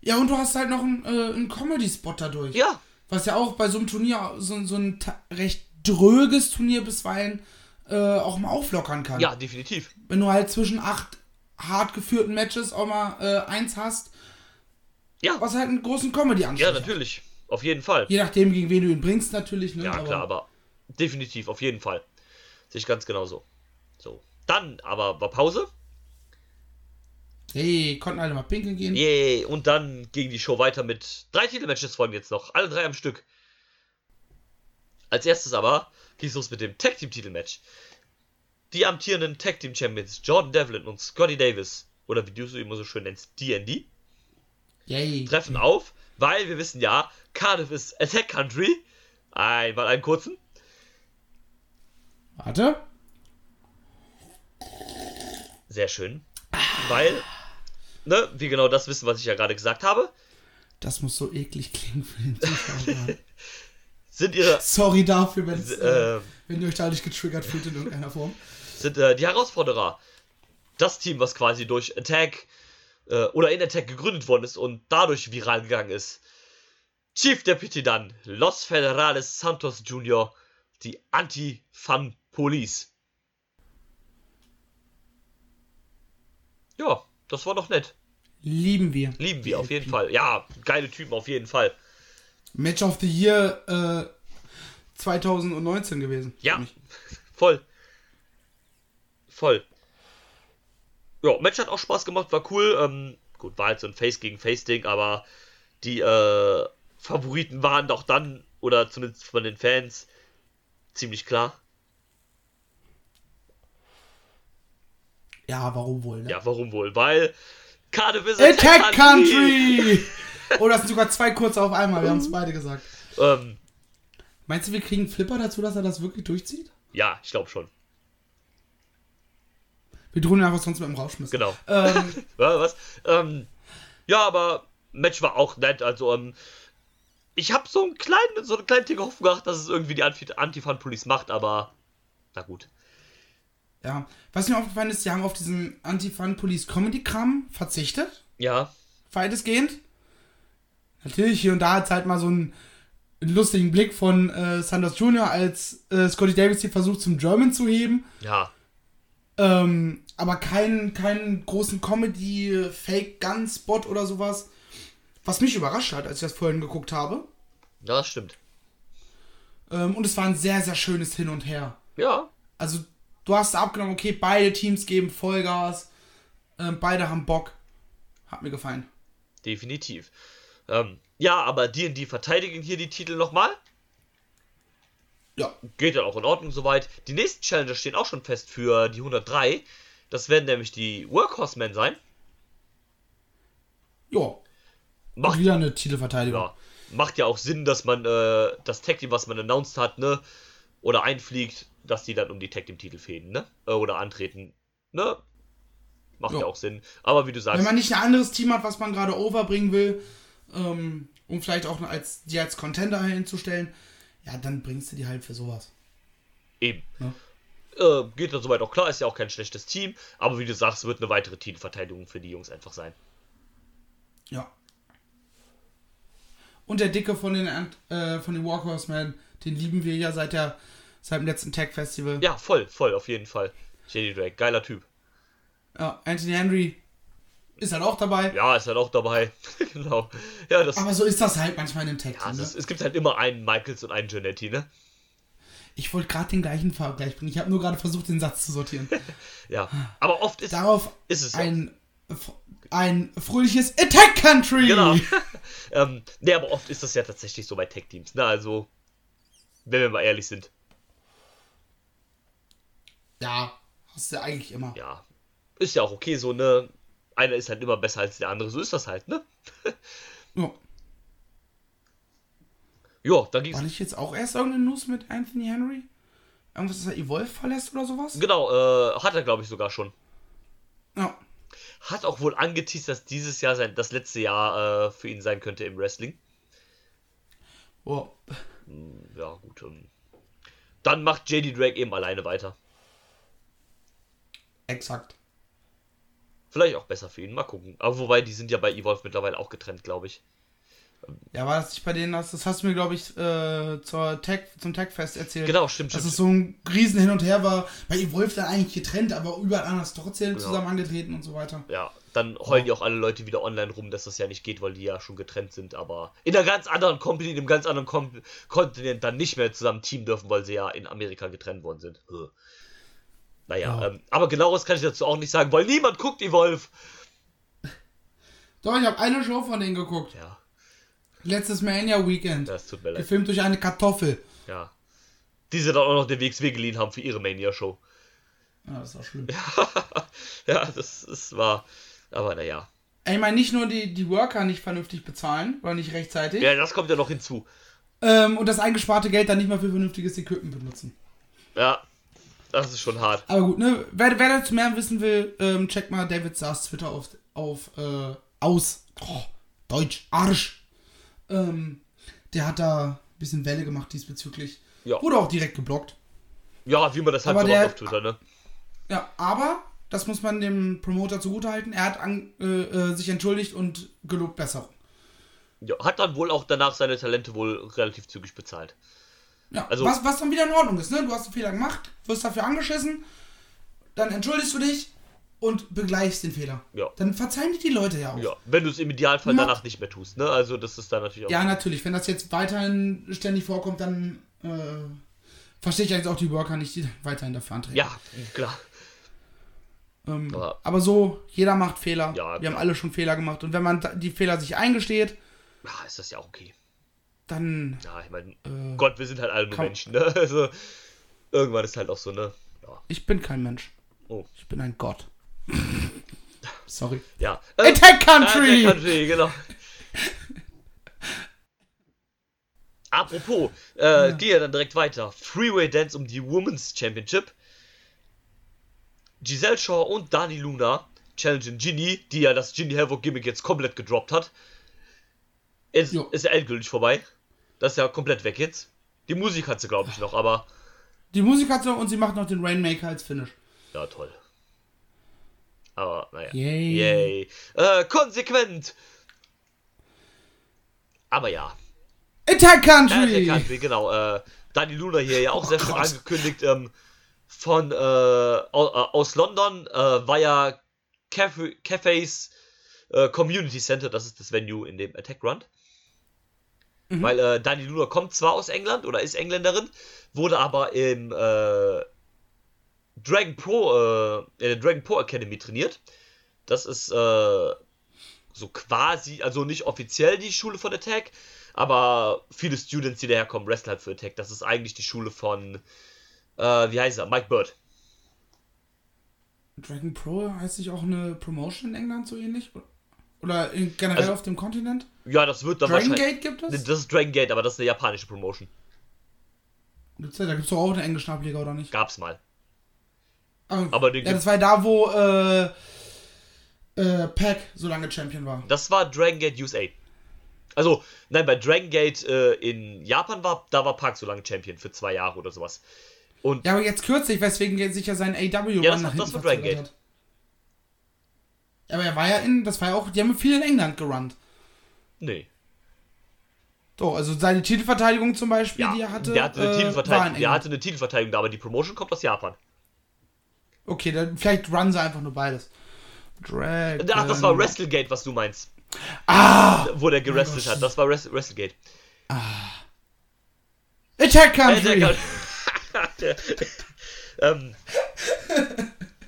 [SPEAKER 3] Ja, und du hast halt noch einen, äh, einen Comedy-Spot dadurch.
[SPEAKER 2] Ja,
[SPEAKER 3] Was ja auch bei so einem Turnier, so, so ein recht dröges Turnier bisweilen, äh, auch mal auflockern kann.
[SPEAKER 2] ja, definitiv.
[SPEAKER 3] Wenn du halt zwischen acht hart geführten Matches auch mal äh, eins hast,
[SPEAKER 2] Ja,
[SPEAKER 3] was halt einen großen comedy
[SPEAKER 2] ja,
[SPEAKER 3] anstrengt.
[SPEAKER 2] natürlich. Auf jeden Fall.
[SPEAKER 3] Je nachdem, gegen wen du ihn bringst, natürlich. Ne?
[SPEAKER 2] Ja, klar, aber definitiv, auf jeden Fall. Sehe ich ganz genauso. So. Dann aber war Pause.
[SPEAKER 3] Hey, konnten alle mal pinkeln gehen.
[SPEAKER 2] Yay. Und dann ging die Show weiter mit drei Titelmatches folgen jetzt noch. Alle drei am Stück. Als erstes aber ging es los mit dem Tag Team Titelmatch. Die amtierenden Tag Team Champions Jordan Devlin und Scotty Davis, oder wie du es immer so schön nennst, DND,
[SPEAKER 3] Yay.
[SPEAKER 2] treffen auf, weil wir wissen ja, Cardiff ist Attack Country. Einmal einen kurzen.
[SPEAKER 3] Warte.
[SPEAKER 2] Sehr schön. Weil, ne, wir genau das wissen, was ich ja gerade gesagt habe,
[SPEAKER 3] Das muss so eklig klingen für den Zuschauer.
[SPEAKER 2] sind ihre,
[SPEAKER 3] Sorry dafür, äh,
[SPEAKER 2] äh,
[SPEAKER 3] wenn ihr euch da nicht getriggert fühlt in irgendeiner Form.
[SPEAKER 2] sind äh, die Herausforderer. Das Team, was quasi durch Attack äh, oder in Attack gegründet worden ist und dadurch viral gegangen ist. Chief Deputy dann, Los Federales Santos Jr., die Anti-Fun Police. Ja, das war doch nett.
[SPEAKER 3] Lieben wir.
[SPEAKER 2] Lieben wir auf jeden Fall. Ja, geile Typen auf jeden Fall.
[SPEAKER 3] Match of the Year äh, 2019 gewesen.
[SPEAKER 2] Ja, voll. Voll. Ja, Match hat auch Spaß gemacht, war cool. Ähm, gut, war halt so ein Face gegen Face-Ding, aber die äh, Favoriten waren doch dann, oder zumindest von den Fans, ziemlich klar.
[SPEAKER 3] Ja, warum wohl, ne?
[SPEAKER 2] Ja, warum wohl? Weil Cardiff ist
[SPEAKER 3] Attack Country! oh, das sind sogar zwei kurze auf einmal, wir haben es beide gesagt.
[SPEAKER 2] Ähm,
[SPEAKER 3] Meinst du, wir kriegen Flipper dazu, dass er das wirklich durchzieht?
[SPEAKER 2] ja, ich glaube schon.
[SPEAKER 3] Wir drohen ihn einfach sonst mit dem Rausschmiss.
[SPEAKER 2] Genau.
[SPEAKER 3] Ähm,
[SPEAKER 2] Ja, was? Ähm, ja, aber Match war auch nett. Also, ähm, ich habe so einen kleinen, so einen kleinen Tick Hoffnung gehabt, dass es irgendwie die Anti- Antifan-Police macht, aber na gut.
[SPEAKER 3] Ja. Was mir aufgefallen ist, sie haben auf diesen Anti-Fun-Police-Comedy-Kram verzichtet.
[SPEAKER 2] Ja,
[SPEAKER 3] weitestgehend. Natürlich, hier und da hat es halt mal so einen, lustigen Blick von äh, Sanders Jr., als äh, Scotty Davis hier versucht, zum German zu heben.
[SPEAKER 2] ja,
[SPEAKER 3] Ähm, aber keinen keinen großen Comedy-Fake-Gun-Spot oder sowas. Was mich überrascht hat, als ich das vorhin geguckt habe.
[SPEAKER 2] ja, das stimmt.
[SPEAKER 3] Ähm, und es war ein sehr, sehr schönes Hin und Her.
[SPEAKER 2] Ja,
[SPEAKER 3] Also, du hast abgenommen, okay, beide Teams geben Vollgas. Ähm, beide haben Bock. Hat mir gefallen.
[SPEAKER 2] definitiv. Ähm, ja, aber die die verteidigen hier die Titel nochmal.
[SPEAKER 3] Ja.
[SPEAKER 2] Geht dann auch in Ordnung soweit. Die nächsten Challenger stehen auch schon fest für die 103. Das werden nämlich die Workhorsemen sein.
[SPEAKER 3] Ja.
[SPEAKER 2] Macht
[SPEAKER 3] Und wieder eine Titelverteidigung.
[SPEAKER 2] Ja, macht ja auch Sinn, dass man äh, das Tag Team, was man announced hat, ne, oder einfliegt, dass die dann um die Tag Team Titel fäden, ne, äh, oder antreten, ne, macht ja,
[SPEAKER 3] Ja.
[SPEAKER 2] auch Sinn. Aber wie du sagst,
[SPEAKER 3] Wenn man nicht ein anderes Team hat, was man gerade overbringen will, ähm, um vielleicht auch als, die als Contender hinzustellen, ja, dann bringst du die halt für sowas.
[SPEAKER 2] eben.
[SPEAKER 3] Ja.
[SPEAKER 2] Äh, geht dann soweit auch klar, ist ja auch kein schlechtes Team, aber wie du sagst, wird eine weitere Titelverteidigung für die Jungs einfach sein.
[SPEAKER 3] Ja. Und der Dicke von den, Ant- äh, von den Walkhorsemen, den lieben wir ja seit, der, seit dem letzten Tag-Festival.
[SPEAKER 2] Ja, voll, voll, auf jeden Fall. JD Drake, geiler Typ.
[SPEAKER 3] Ja, Anthony Henry ist halt auch dabei.
[SPEAKER 2] Ja, ist halt auch dabei. genau. Ja, das,
[SPEAKER 3] Aber so ist das halt manchmal in einem Tag
[SPEAKER 2] ja,
[SPEAKER 3] Ne?
[SPEAKER 2] ist, es gibt halt immer einen Michaels und einen Janetti, ne?
[SPEAKER 3] Ich wollte gerade den gleichen Vergleich bringen. Ich habe nur gerade versucht, den Satz zu sortieren.
[SPEAKER 2] Ja. Aber oft ist,
[SPEAKER 3] Darauf
[SPEAKER 2] ist es ja.
[SPEAKER 3] ein, ein fröhliches Attack Country.
[SPEAKER 2] Genau. ähm, ne, aber oft ist das ja tatsächlich so bei Tech-Teams, ne? Also, wenn wir mal ehrlich sind,
[SPEAKER 3] Ja, hast du eigentlich immer.
[SPEAKER 2] ja. Ist ja auch okay, so, ne? Einer ist halt immer besser als der andere, so ist das halt, ne?
[SPEAKER 3] Ja.
[SPEAKER 2] Ja, da ging's.
[SPEAKER 3] War nicht jetzt auch erst irgendeine News mit Anthony Henry? Irgendwas, dass er Evolve verlässt oder sowas?
[SPEAKER 2] Genau, äh, hat er, glaube ich, sogar schon.
[SPEAKER 3] Ja.
[SPEAKER 2] Hat auch wohl angeteased, dass dieses Jahr sein, das letzte Jahr äh, für ihn sein könnte im Wrestling.
[SPEAKER 3] Oh.
[SPEAKER 2] Ja, gut. Ähm. Dann macht JD Drake eben alleine weiter.
[SPEAKER 3] Exakt.
[SPEAKER 2] Vielleicht auch besser für ihn, mal gucken. Aber wobei, die sind ja bei Evolve mittlerweile auch getrennt, glaube ich.
[SPEAKER 3] Ja, war das nicht bei denen, das, das hast du mir, glaube ich, äh, zur Tag, zum Tagfest erzählt.
[SPEAKER 2] Genau, stimmt,
[SPEAKER 3] Dass
[SPEAKER 2] stimmt.
[SPEAKER 3] es so ein Riesen hin und her war. Bei Evolve dann eigentlich getrennt, aber überall anders trotzdem
[SPEAKER 2] Genau.
[SPEAKER 3] zusammen angetreten und so weiter.
[SPEAKER 2] Ja, dann heulen ja auch alle Leute wieder online rum, dass das ja nicht geht, weil die ja schon getrennt sind, aber in einer ganz anderen Company, in einem ganz anderen Kom Kontinent dann nicht mehr zusammen teamen dürfen, weil sie ja in Amerika getrennt worden sind. Äh. Naja,
[SPEAKER 3] Ja.
[SPEAKER 2] ähm, aber genaueres kann ich dazu auch nicht sagen, weil niemand guckt Evolve.
[SPEAKER 3] Doch, ich habe eine Show von denen geguckt.
[SPEAKER 2] Ja,
[SPEAKER 3] Letztes Mania Weekend.
[SPEAKER 2] das tut mir leid.
[SPEAKER 3] Gefilmt durch eine Kartoffel.
[SPEAKER 2] Ja. Die sie dann auch noch den WXW geliehen haben für ihre Mania-Show.
[SPEAKER 3] Ja, das ist auch schlimm.
[SPEAKER 2] ja, das, das war. Aber naja.
[SPEAKER 3] Ich meine, nicht nur die, die Worker nicht vernünftig bezahlen, oder nicht rechtzeitig,
[SPEAKER 2] Ja, das kommt ja noch hinzu.
[SPEAKER 3] ähm, und das eingesparte Geld dann nicht mal für vernünftiges Equipment benutzen.
[SPEAKER 2] Ja, das ist schon hart.
[SPEAKER 3] Aber gut, ne? Wer, wer dazu mehr wissen will, ähm, checkt mal David Saas Twitter auf, auf äh, aus. Oh, Deutsch, Arsch. Ähm, der hat da ein bisschen Welle gemacht diesbezüglich.
[SPEAKER 2] Ja.
[SPEAKER 3] Wurde auch direkt geblockt.
[SPEAKER 2] Ja, wie man das halt
[SPEAKER 3] Aber
[SPEAKER 2] so macht auf Twitter, ne?
[SPEAKER 3] Ja, aber, das muss man dem Promoter zugutehalten, er hat an, äh, äh, sich entschuldigt und gelobt Besserung.
[SPEAKER 2] Ja, hat dann wohl auch danach seine Talente wohl relativ zügig bezahlt.
[SPEAKER 3] Ja,
[SPEAKER 2] Also-
[SPEAKER 3] was, was dann wieder in Ordnung ist, ne? Du hast einen Fehler gemacht, wirst dafür angeschissen, dann entschuldigst du dich und begleichst den Fehler.
[SPEAKER 2] Ja.
[SPEAKER 3] Dann verzeihen die die Leute ja auch.
[SPEAKER 2] Ja, wenn du es im Idealfall
[SPEAKER 3] Ja.
[SPEAKER 2] danach nicht mehr tust, ne? Also das ist dann natürlich auch.
[SPEAKER 3] Ja, natürlich. Wenn das jetzt weiterhin ständig vorkommt, dann äh, verstehe ich jetzt auch die Worker nicht, die weiterhin dafür antreten.
[SPEAKER 2] Ja, klar.
[SPEAKER 3] Ähm,
[SPEAKER 2] aber-
[SPEAKER 3] aber, so, jeder macht Fehler.
[SPEAKER 2] Ja,
[SPEAKER 3] Wir haben alle schon Fehler gemacht. Und wenn man die Fehler sich eingesteht,
[SPEAKER 2] Ja, ist das ja auch okay.
[SPEAKER 3] dann
[SPEAKER 2] Ja, ich meine,
[SPEAKER 3] Äh,
[SPEAKER 2] Gott, wir sind halt alle nur Menschen, ne? Also irgendwann ist halt auch so, ne? Ja.
[SPEAKER 3] ich bin kein Mensch.
[SPEAKER 2] Oh.
[SPEAKER 3] Ich bin ein Gott. Sorry.
[SPEAKER 2] Ja.
[SPEAKER 3] Attack Country!
[SPEAKER 2] Attack Country, genau. Apropos, äh, gehe ja dann direkt weiter. Freeway Dance um die Women's Championship. Giselle Shaw und Dani Luna challengen Ginny, die ja das Ginny Havoc Gimmick jetzt komplett gedroppt hat. Ist,
[SPEAKER 3] Jo.
[SPEAKER 2] ist ja endgültig vorbei. Das ist ja komplett weg jetzt. Die Musik hat sie, glaube ich, noch, aber
[SPEAKER 3] Die Musik hat sie und sie macht noch den Rainmaker als Finish.
[SPEAKER 2] ja, toll. Aber, naja.
[SPEAKER 3] Yay.
[SPEAKER 2] Yay. Äh, konsequent. Aber ja.
[SPEAKER 3] Attack Country!
[SPEAKER 2] Attack Country, genau. Äh, Dani Luna hier ja auch
[SPEAKER 3] Oh
[SPEAKER 2] sehr schön
[SPEAKER 3] Gott.
[SPEAKER 2] angekündigt. Ähm, von äh, äh, aus London äh, ja Cafe, Cafes äh, Community Center, das ist das Venue in dem Attack Run.
[SPEAKER 3] Mhm.
[SPEAKER 2] Weil äh, Dani Luna kommt zwar aus England oder ist Engländerin, wurde aber im äh, Dragon Pro, äh, in der Dragon Pro Academy trainiert. Das ist äh, so quasi, also nicht offiziell die Schule von Attack, aber viele Students, die daherkommen, wrestlen halt für Attack. Das ist eigentlich die Schule von, äh, wie heißt er, Mike Bird.
[SPEAKER 3] Dragon Pro heißt nicht auch eine Promotion in England so ähnlich? Oder in, generell
[SPEAKER 2] Also-
[SPEAKER 3] auf dem Kontinent?
[SPEAKER 2] Ja, das wird dann
[SPEAKER 3] Dragon
[SPEAKER 2] wahrscheinlich.
[SPEAKER 3] Gate gibt es?
[SPEAKER 2] Das ist Dragon Gate, aber das ist eine japanische Promotion.
[SPEAKER 3] Gibt's ja, da gibt es doch auch einen englischen Ableger, oder nicht?
[SPEAKER 2] Gab's mal.
[SPEAKER 3] Ah,
[SPEAKER 2] Aber
[SPEAKER 3] ja, das war da, wo äh, äh, Pack so lange Champion war.
[SPEAKER 2] Das war Dragon Gate USA. Also, nein, bei Dragon Gate äh, in Japan war, da war Park so lange Champion für zwei Jahre oder sowas. Und
[SPEAKER 3] Ja, aber jetzt kürzlich, weswegen er sich ja sein AW
[SPEAKER 2] Ja, das-
[SPEAKER 3] nach
[SPEAKER 2] das
[SPEAKER 3] hinten
[SPEAKER 2] Dragon
[SPEAKER 3] hat. Ja, aber er war ja in, das war ja auch, die haben viel in England gerannt.
[SPEAKER 2] nee.
[SPEAKER 3] So, also seine Titelverteidigung zum Beispiel,
[SPEAKER 2] Ja,
[SPEAKER 3] die er hatte,
[SPEAKER 2] der hatte eine
[SPEAKER 3] äh,
[SPEAKER 2] Titelverteidigung, der hatte eine Titelverteidigung, da, aber die Promotion kommt aus Japan.
[SPEAKER 3] Okay, dann vielleicht run sie einfach nur beides. Dragon.
[SPEAKER 2] Ach, das war WrestleGate, was du meinst.
[SPEAKER 3] Ah!
[SPEAKER 2] Wo der gerestelt
[SPEAKER 3] Gott.
[SPEAKER 2] hat. Das war Wrestle WrestleGate.
[SPEAKER 3] Attack
[SPEAKER 2] Äh,
[SPEAKER 3] Country!
[SPEAKER 2] Der- ähm,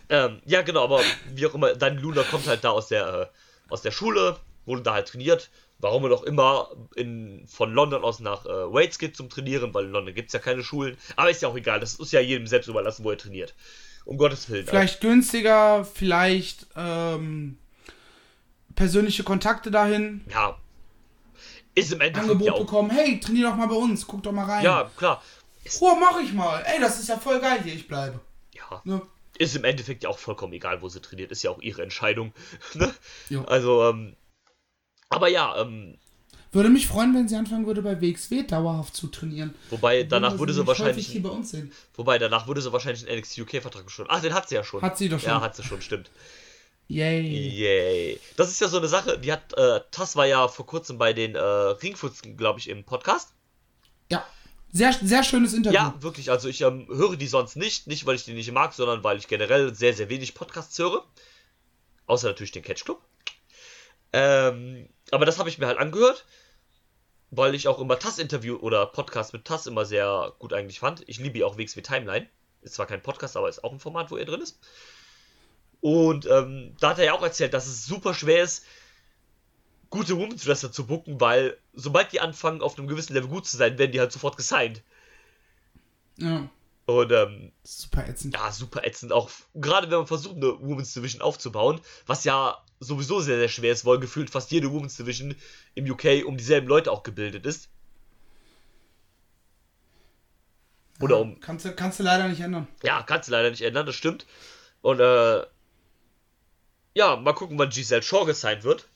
[SPEAKER 2] ähm, ja, genau, aber wie auch immer, dein Luna kommt halt da aus der, äh, aus der Schule, wurde da halt trainiert. Warum er doch immer in, von London aus nach äh, Wales geht zum Trainieren, weil in London gibt es ja keine Schulen. Aber ist ja auch egal, das ist ja jedem selbst überlassen, wo er trainiert. Um Gottes Willen.
[SPEAKER 3] Vielleicht günstiger, vielleicht ähm, persönliche Kontakte dahin,
[SPEAKER 2] Ja. Ist im Endeffekt
[SPEAKER 3] Angebot
[SPEAKER 2] ja auch.
[SPEAKER 3] bekommen, hey, trainier doch mal bei uns, guck doch mal rein.
[SPEAKER 2] Ja, klar.
[SPEAKER 3] Oh, mach ich mal. Ey, das ist ja voll geil hier, ich bleibe.
[SPEAKER 2] Ja.
[SPEAKER 3] Ne?
[SPEAKER 2] Ist im Endeffekt ja auch vollkommen egal, wo sie trainiert. Ist ja auch ihre Entscheidung. Ne? Also, ähm. Aber ja, ähm.
[SPEAKER 3] Würde mich freuen, wenn sie anfangen würde, bei WXW dauerhaft zu trainieren.
[SPEAKER 2] Wobei, danach
[SPEAKER 3] Würde
[SPEAKER 2] sie wahrscheinlich.
[SPEAKER 3] hier bei uns sehen.
[SPEAKER 2] Wobei, danach würde sie wahrscheinlich einen NXT UK-Vertrag schon. Ach, den hat sie ja schon.
[SPEAKER 3] Hat sie doch schon.
[SPEAKER 2] Ja, hat sie schon, stimmt.
[SPEAKER 3] Yay.
[SPEAKER 2] Yay. Das ist ja so eine Sache, die hat, äh, Tass war ja vor kurzem bei den äh, Ringfutzen, glaube ich, im Podcast.
[SPEAKER 3] Ja. Sehr, sehr schönes Interview.
[SPEAKER 2] Ja, wirklich. Also ich ähm, höre die sonst nicht. Nicht, weil ich die nicht mag, sondern weil ich generell sehr, sehr wenig Podcasts höre. Außer natürlich den Catch Club. Ähm, aber das habe ich mir halt angehört, weil ich auch immer Tass-Interview oder Podcast mit Tass immer sehr gut eigentlich fand. Ich liebe ja auch WXW Timeline. Ist zwar kein Podcast, aber ist auch ein Format, wo er drin ist. Und ähm, da hat er ja auch erzählt, dass es super schwer ist, gute Women's Wrestler zu booken, weil sobald die anfangen, auf einem gewissen Level gut zu sein, werden die halt sofort gesigned.
[SPEAKER 3] ja.
[SPEAKER 2] Und ähm,
[SPEAKER 3] Super ätzend.
[SPEAKER 2] ja, super ätzend. Auch gerade wenn man versucht, eine Women's Division aufzubauen, was ja sowieso sehr, sehr schwer ist, weil gefühlt fast jede Women's Division im UK um dieselben Leute auch gebildet ist. Oder
[SPEAKER 3] Ja,
[SPEAKER 2] um.
[SPEAKER 3] Kannst du, kannst du leider nicht ändern.
[SPEAKER 2] Ja, kannst du leider nicht ändern, das stimmt. Und äh. Ja, mal gucken, wann Giselle Shaw gesigned wird.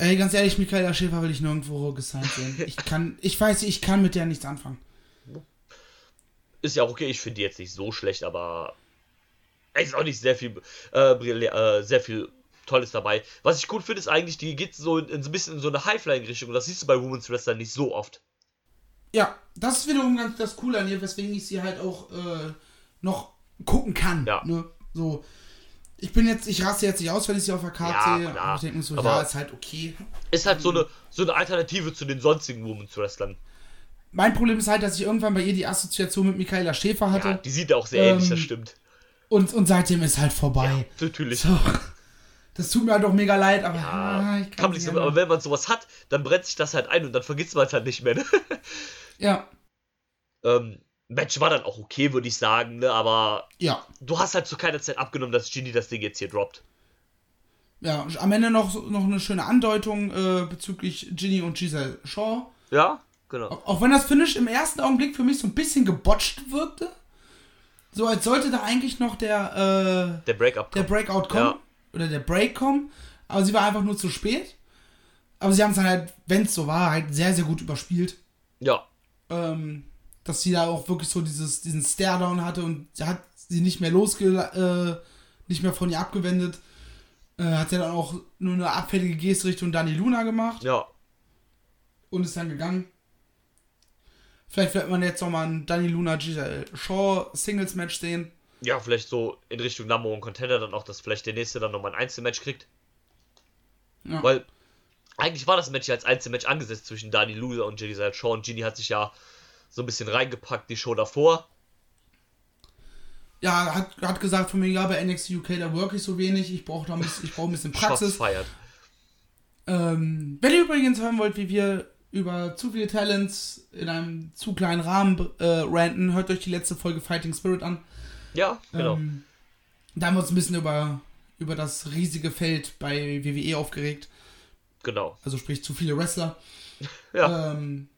[SPEAKER 3] Ey, ganz ehrlich, Michaela Schäfer will ich nirgendwo gesigned sehen. Ich kann, ich weiß, ich kann mit der nichts anfangen.
[SPEAKER 2] Ist ja auch okay, ich finde die jetzt nicht so schlecht, aber es ist auch nicht sehr viel, äh, äh, sehr viel Tolles dabei. Was ich gut finde, ist eigentlich, die geht so, in, in so ein bisschen in so eine High-Flying-Richtung und das siehst du bei Women's Wrestling nicht so oft.
[SPEAKER 3] Ja, das ist wiederum ganz das Coole an ihr, weswegen ich sie halt auch äh, noch gucken kann.
[SPEAKER 2] Ja.
[SPEAKER 3] Ne? So. Ich bin jetzt, ich raste jetzt nicht aus, wenn ich sie auf der Karte
[SPEAKER 2] Ja,
[SPEAKER 3] sehe.
[SPEAKER 2] klar.
[SPEAKER 3] aber Ich denke mir so,
[SPEAKER 2] Aber-
[SPEAKER 3] ja, ist halt okay.
[SPEAKER 2] Ist halt so eine, so eine Alternative zu den sonstigen Women's Wrestlern.
[SPEAKER 3] Mein Problem ist halt, dass ich irgendwann bei ihr die Assoziation mit Michaela Schäfer hatte.
[SPEAKER 2] Ja, die sieht auch sehr ähnlich, das
[SPEAKER 3] Ähm,
[SPEAKER 2] stimmt.
[SPEAKER 3] Und, und seitdem ist halt vorbei.
[SPEAKER 2] Natürlich.
[SPEAKER 3] So. Das tut mir halt auch mega leid, aber
[SPEAKER 2] Ja,
[SPEAKER 3] ah, ich
[SPEAKER 2] kann
[SPEAKER 3] sie
[SPEAKER 2] nicht so, aber wenn man sowas hat, dann brennt sich das halt ein und dann vergisst man es halt nicht mehr. Ne?
[SPEAKER 3] Ja,
[SPEAKER 2] ähm, Match war dann auch okay, würde ich sagen, ne? aber
[SPEAKER 3] ja.
[SPEAKER 2] du hast halt zu keiner Zeit abgenommen, dass Genie das Ding jetzt hier droppt.
[SPEAKER 3] Ja, am Ende noch, noch eine schöne Andeutung äh, bezüglich Ginny und Giselle Shaw.
[SPEAKER 2] Ja, genau.
[SPEAKER 3] Auch auch wenn das Finish im ersten Augenblick für mich so ein bisschen gebotcht wirkte. So als sollte da eigentlich noch der, äh,
[SPEAKER 2] Der Breakup
[SPEAKER 3] der. Breakout kommen.
[SPEAKER 2] Ja.
[SPEAKER 3] Oder der Break kommen. Aber sie war einfach nur zu spät. Aber sie haben es dann halt, wenn es so war, halt sehr, sehr gut überspielt.
[SPEAKER 2] Ja,
[SPEAKER 3] Ähm, dass sie da auch wirklich so dieses, diesen Stare-Down hatte und hat sie nicht mehr losge... Äh, nicht mehr von ihr abgewendet. Äh, hat sie dann auch nur eine abfällige Geste Richtung Dani Luna gemacht
[SPEAKER 2] ja.
[SPEAKER 3] und ist dann gegangen. Vielleicht wird man jetzt nochmal ein Dani Luna Giselle Shaw Singles Match sehen.
[SPEAKER 2] Ja, vielleicht so in Richtung Number One Contender dann auch, dass vielleicht der nächste dann nochmal ein Einzelmatch kriegt.
[SPEAKER 3] Ja.
[SPEAKER 2] Weil eigentlich war das Match ja als Einzelmatch angesetzt zwischen Dani Luna und Giselle Shaw und Genie hat sich ja so ein bisschen reingepackt, die Show davor.
[SPEAKER 3] Ja, hat, hat gesagt von mir, ja, bei NXT UK, da work ich so wenig, ich brauche ein bisschen, ich brauche ein bisschen Praxis.
[SPEAKER 2] feiert.
[SPEAKER 3] Ähm, wenn ihr übrigens hören wollt, wie wir über zu viele Talents in einem zu kleinen Rahmen äh, ranten, hört euch die letzte Folge Fighting Spirit an.
[SPEAKER 2] Ja, genau.
[SPEAKER 3] Ähm, da haben wir uns ein bisschen über, über das riesige Feld bei WWE aufgeregt.
[SPEAKER 2] genau.
[SPEAKER 3] Also sprich zu viele Wrestler.
[SPEAKER 2] Ja.
[SPEAKER 3] Ähm,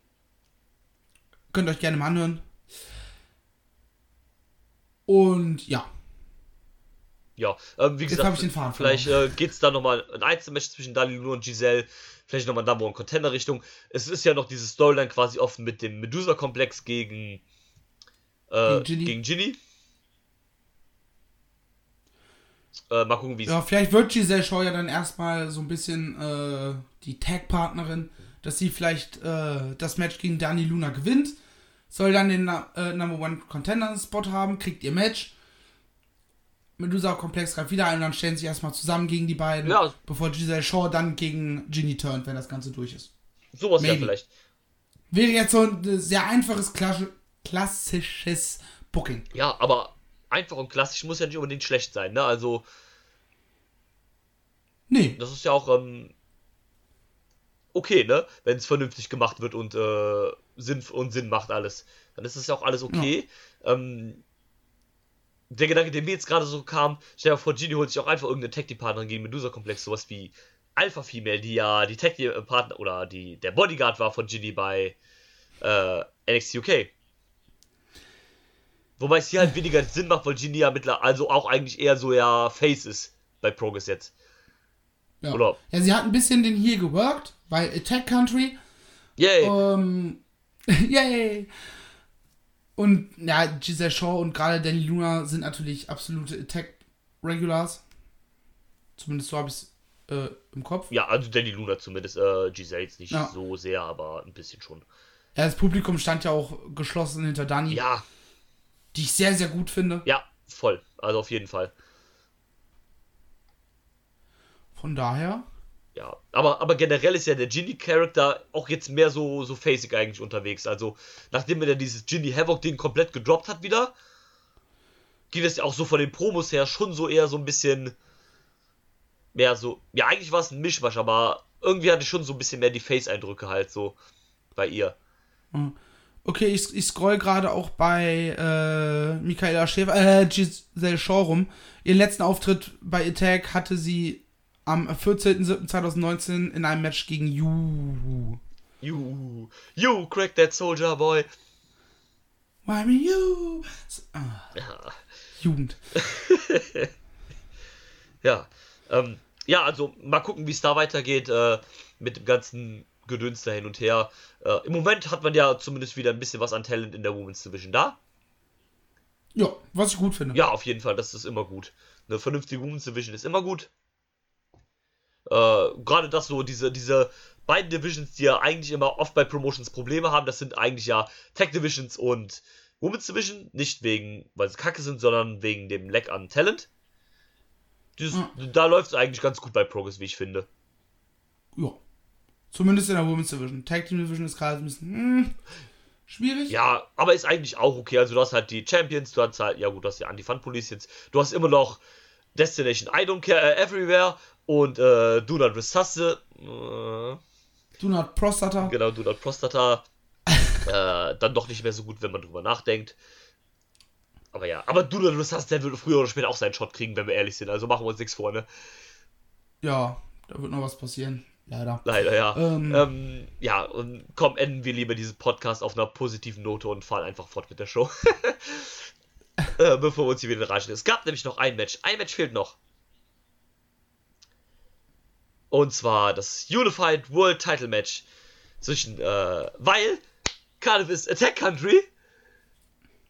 [SPEAKER 3] könnt ihr euch gerne mal anhören. Und ja,
[SPEAKER 2] Ja, ähm, wie
[SPEAKER 3] Jetzt
[SPEAKER 2] gesagt,
[SPEAKER 3] ich den Faden
[SPEAKER 2] vielleicht äh, geht's da nochmal ein Einzelmatch zwischen Dani Luna und Giselle. vielleicht nochmal Number One Contender Richtung. Es ist ja noch diese Storyline quasi offen mit dem Medusa-Komplex gegen, äh,
[SPEAKER 3] Gegen Ginny.
[SPEAKER 2] gegen Ginny. Äh, mal gucken, wie es.
[SPEAKER 3] Ja, vielleicht wird Giselle Shaw ja dann erstmal so ein bisschen äh, die Tag-Partnerin, dass sie vielleicht äh, das Match gegen Dani Luna gewinnt, soll dann den äh, Number One Contender Spot haben, kriegt ihr Match. Medusa Komplex greift wieder ein und dann stellen sie sich erstmal zusammen gegen die beiden,
[SPEAKER 2] Ja.
[SPEAKER 3] bevor Giselle Shaw dann gegen Ginny turnt, wenn das Ganze durch ist.
[SPEAKER 2] Sowas ja vielleicht.
[SPEAKER 3] Wäre jetzt so ein äh, sehr einfaches, klassi- klassisches Booking.
[SPEAKER 2] Ja, aber einfach und klassisch muss ja nicht unbedingt schlecht sein, ne? Also,
[SPEAKER 3] Nee,
[SPEAKER 2] das ist ja auch ähm, okay, ne? Wenn es vernünftig gemacht wird und äh, Sinn und Sinn macht alles. Dann ist das ja auch alles okay. Ähm, der Gedanke, der mir jetzt gerade so kam, stell dir vor, Genie holt sich auch einfach irgendeine Tag-Team-Partnerin gegen Medusa-Komplex, sowas wie Alpha Female, die ja die Tag-Team-Partner oder die, der Bodyguard war von Genie bei äh, NXT UK. Wobei es hier halt weniger Sinn macht, weil Genie ja mittlerweile, also auch eigentlich eher so ja Face ist bei Progress jetzt.
[SPEAKER 3] Ja.
[SPEAKER 2] Oder-
[SPEAKER 3] ja, sie hat ein bisschen den hier geworkt, bei Attack Country.
[SPEAKER 2] Yay!
[SPEAKER 3] Ähm, yay! Und ja, Giselle Shaw und gerade Danny Luna sind natürlich absolute Attack-Regulars. Zumindest so habe ich es äh, im Kopf.
[SPEAKER 2] Ja, also Danny Luna zumindest, äh, Giselle jetzt nicht
[SPEAKER 3] Ja.
[SPEAKER 2] so sehr, aber ein bisschen schon.
[SPEAKER 3] Ja, das Publikum stand ja auch geschlossen hinter Dani,
[SPEAKER 2] Ja,
[SPEAKER 3] die ich sehr, sehr gut finde.
[SPEAKER 2] ja, voll. Also auf jeden Fall.
[SPEAKER 3] Von daher,
[SPEAKER 2] Ja, aber, aber generell ist ja der Ginny-Charakter auch jetzt mehr so, so facig eigentlich unterwegs. Also, nachdem er dann dieses Ginny Havoc-Ding komplett gedroppt hat wieder, geht es ja auch so von den Promos her schon so eher so ein bisschen mehr so. Ja, eigentlich war es ein Mischmasch, aber irgendwie hatte ich schon so ein bisschen mehr die Face-Eindrücke halt so bei ihr.
[SPEAKER 3] okay, ich, ich scroll gerade auch bei äh, Michaela Schäfer, äh, Giselle Shaw rum. Ihren letzten Auftritt bei Attack hatte sie am 14.07.2019 in einem Match gegen Yu.
[SPEAKER 2] You, you crack that soldier boy.
[SPEAKER 3] Why me you? Ah,
[SPEAKER 2] Ja.
[SPEAKER 3] Jugend.
[SPEAKER 2] Ja, ähm, ja, also mal gucken, wie es da weitergeht äh, mit dem ganzen Gedöns da hin und her. Äh, Im Moment hat man ja zumindest wieder ein bisschen was an Talent in der Women's Division da.
[SPEAKER 3] Ja, was ich gut finde.
[SPEAKER 2] Ja, auf jeden Fall, das ist immer gut. Eine vernünftige Women's Division ist immer gut. Äh, Gerade das so, diese, diese beiden Divisions, die ja eigentlich immer oft bei Promotions Probleme haben, das sind eigentlich ja Tag Divisions und Women's Division. Nicht wegen, weil sie kacke sind, sondern wegen dem Lack an Talent. Dieses, Da läuft es eigentlich ganz gut bei Progress, wie ich finde.
[SPEAKER 3] Ja. Zumindest in der Women's Division. Tag Team Division ist gerade ein bisschen hm, schwierig.
[SPEAKER 2] Ja, aber ist eigentlich auch okay. Also du hast halt die Champions, du hast halt, ja gut, du hast die Anti-Fun Police jetzt. Du hast immer noch Destination I Don't Care äh, Everywhere und äh, Do Not Resusce. Äh,
[SPEAKER 3] Do not Prostata.
[SPEAKER 2] genau, Do Not Prostata. äh, dann doch nicht mehr so gut, wenn man drüber nachdenkt. Aber ja, aber Do Not Resusce, der würde früher oder später auch seinen Shot kriegen, wenn wir ehrlich sind. Also machen wir uns nichts vor, ne?
[SPEAKER 3] Ja, da wird noch was passieren. Leider.
[SPEAKER 2] Leider, ja.
[SPEAKER 3] Ähm.
[SPEAKER 2] Ähm, ja, und komm, enden wir lieber diesen Podcast auf einer positiven Note und fahren einfach fort mit der Show. äh, bevor wir uns hier wieder reichen. Es gab nämlich noch ein Match. Ein Match fehlt noch. Und zwar das Unified World Title Match zwischen, äh, weil Cardiff ist Attack Country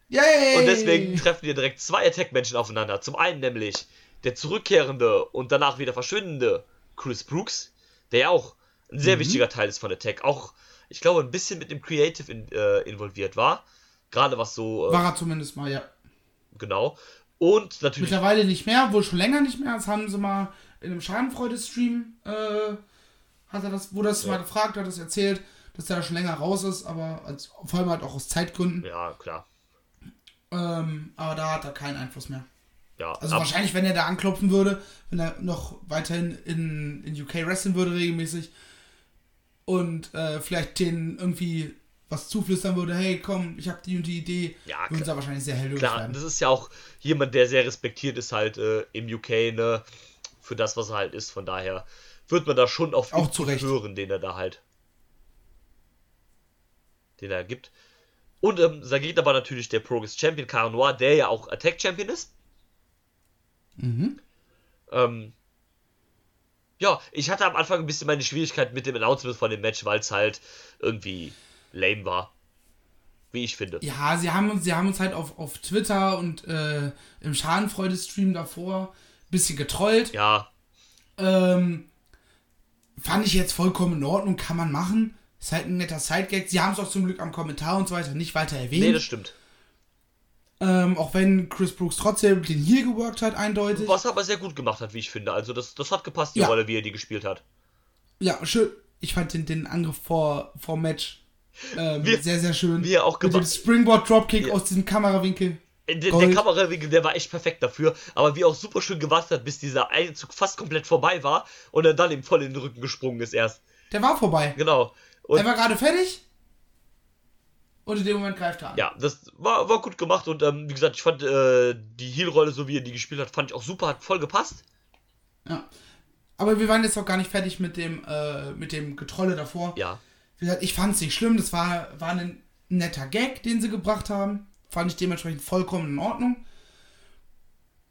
[SPEAKER 3] Yay!
[SPEAKER 2] und deswegen treffen hier direkt zwei Attack-Menschen aufeinander. Zum einen nämlich der zurückkehrende und danach wieder verschwindende Chris Brooks, der ja auch ein sehr wichtiger Teil ist von Attack. Auch, ich glaube, ein bisschen mit dem Creative in, äh, involviert war. Gerade was so, äh,
[SPEAKER 3] War er zumindest mal, ja.
[SPEAKER 2] Genau. Und natürlich,
[SPEAKER 3] Mittlerweile nicht mehr, wohl schon länger nicht mehr. Das haben sie mal in einem Schadenfreude-Stream, äh, hat er das, wurde das mal gefragt, hat das erzählt, dass er schon länger raus ist, aber als, vor allem halt auch aus Zeitgründen.
[SPEAKER 2] ja, klar.
[SPEAKER 3] Ähm, aber da hat er keinen Einfluss mehr.
[SPEAKER 2] Ja,
[SPEAKER 3] Also wahrscheinlich, wenn er da anklopfen würde, wenn er noch weiterhin in, in UK wresteln würde regelmäßig und äh, vielleicht denen irgendwie was zuflüstern würde, hey komm, ich habe die und die Idee,
[SPEAKER 2] Ja,
[SPEAKER 3] würden sie
[SPEAKER 2] klar.
[SPEAKER 3] wahrscheinlich sehr hellhörig
[SPEAKER 2] Klar,
[SPEAKER 3] werden.
[SPEAKER 2] das ist ja auch jemand, der sehr respektiert ist halt äh, im UK, ne, für das, was er halt ist. Von daher wird man da schon auf
[SPEAKER 3] Auch
[SPEAKER 2] Input
[SPEAKER 3] zu Recht.
[SPEAKER 2] hören, den er da halt, den er gibt. Und ähm, da geht aber natürlich der Progress Champion Cara Noir, der ja auch Attack Champion ist.
[SPEAKER 3] Mhm.
[SPEAKER 2] Ähm, Ja, ich hatte am Anfang ein bisschen meine Schwierigkeit mit dem Announcement von dem Match, weil es halt irgendwie lame war. Wie ich finde.
[SPEAKER 3] Ja, sie haben uns, sie haben uns halt auf, auf Twitter und äh, im Schadenfreude-Stream davor ein bisschen getrollt.
[SPEAKER 2] Ja,
[SPEAKER 3] Ähm, fand ich jetzt vollkommen in Ordnung, kann man machen. Ist halt ein netter Sidegag. Sie haben es auch zum Glück am Kommentar und so weiter nicht weiter erwähnt.
[SPEAKER 2] nee, das stimmt.
[SPEAKER 3] ähm, auch wenn Chris Brooks trotzdem den Heal geworkt hat, eindeutig.
[SPEAKER 2] Was aber sehr gut gemacht hat, wie ich finde. Also das, das hat gepasst, die
[SPEAKER 3] Ja.
[SPEAKER 2] Rolle, wie er die gespielt hat.
[SPEAKER 3] Ja, schön. Ich fand den, den Angriff vor, vor Match ähm,
[SPEAKER 2] Wie-
[SPEAKER 3] sehr, sehr schön.
[SPEAKER 2] wie er auch
[SPEAKER 3] Mit dem
[SPEAKER 2] gemacht-
[SPEAKER 3] Springboard Dropkick
[SPEAKER 2] Ja.
[SPEAKER 3] aus diesem Kamerawinkel.
[SPEAKER 2] Der, der. Kamerawinkel, der war echt perfekt dafür, aber wie er auch super schön gewartet hat, bis dieser Einzug fast komplett vorbei war und er dann ihm voll in den Rücken gesprungen ist erst.
[SPEAKER 3] Der war vorbei.
[SPEAKER 2] Genau. Und
[SPEAKER 3] er war gerade fertig. Und in dem Moment greift er an.
[SPEAKER 2] ja, das war, war gut gemacht und ähm, wie gesagt, ich fand äh, die Heal-Rolle, so wie er die gespielt hat, fand ich auch super, hat voll gepasst.
[SPEAKER 3] Ja. Aber wir waren jetzt auch gar nicht fertig mit dem, äh, mit dem Getrolle davor.
[SPEAKER 2] Ja.
[SPEAKER 3] Wie gesagt, ich fand es nicht schlimm. Das war, war ein netter Gag, den sie gebracht haben. Fand ich dementsprechend vollkommen in Ordnung.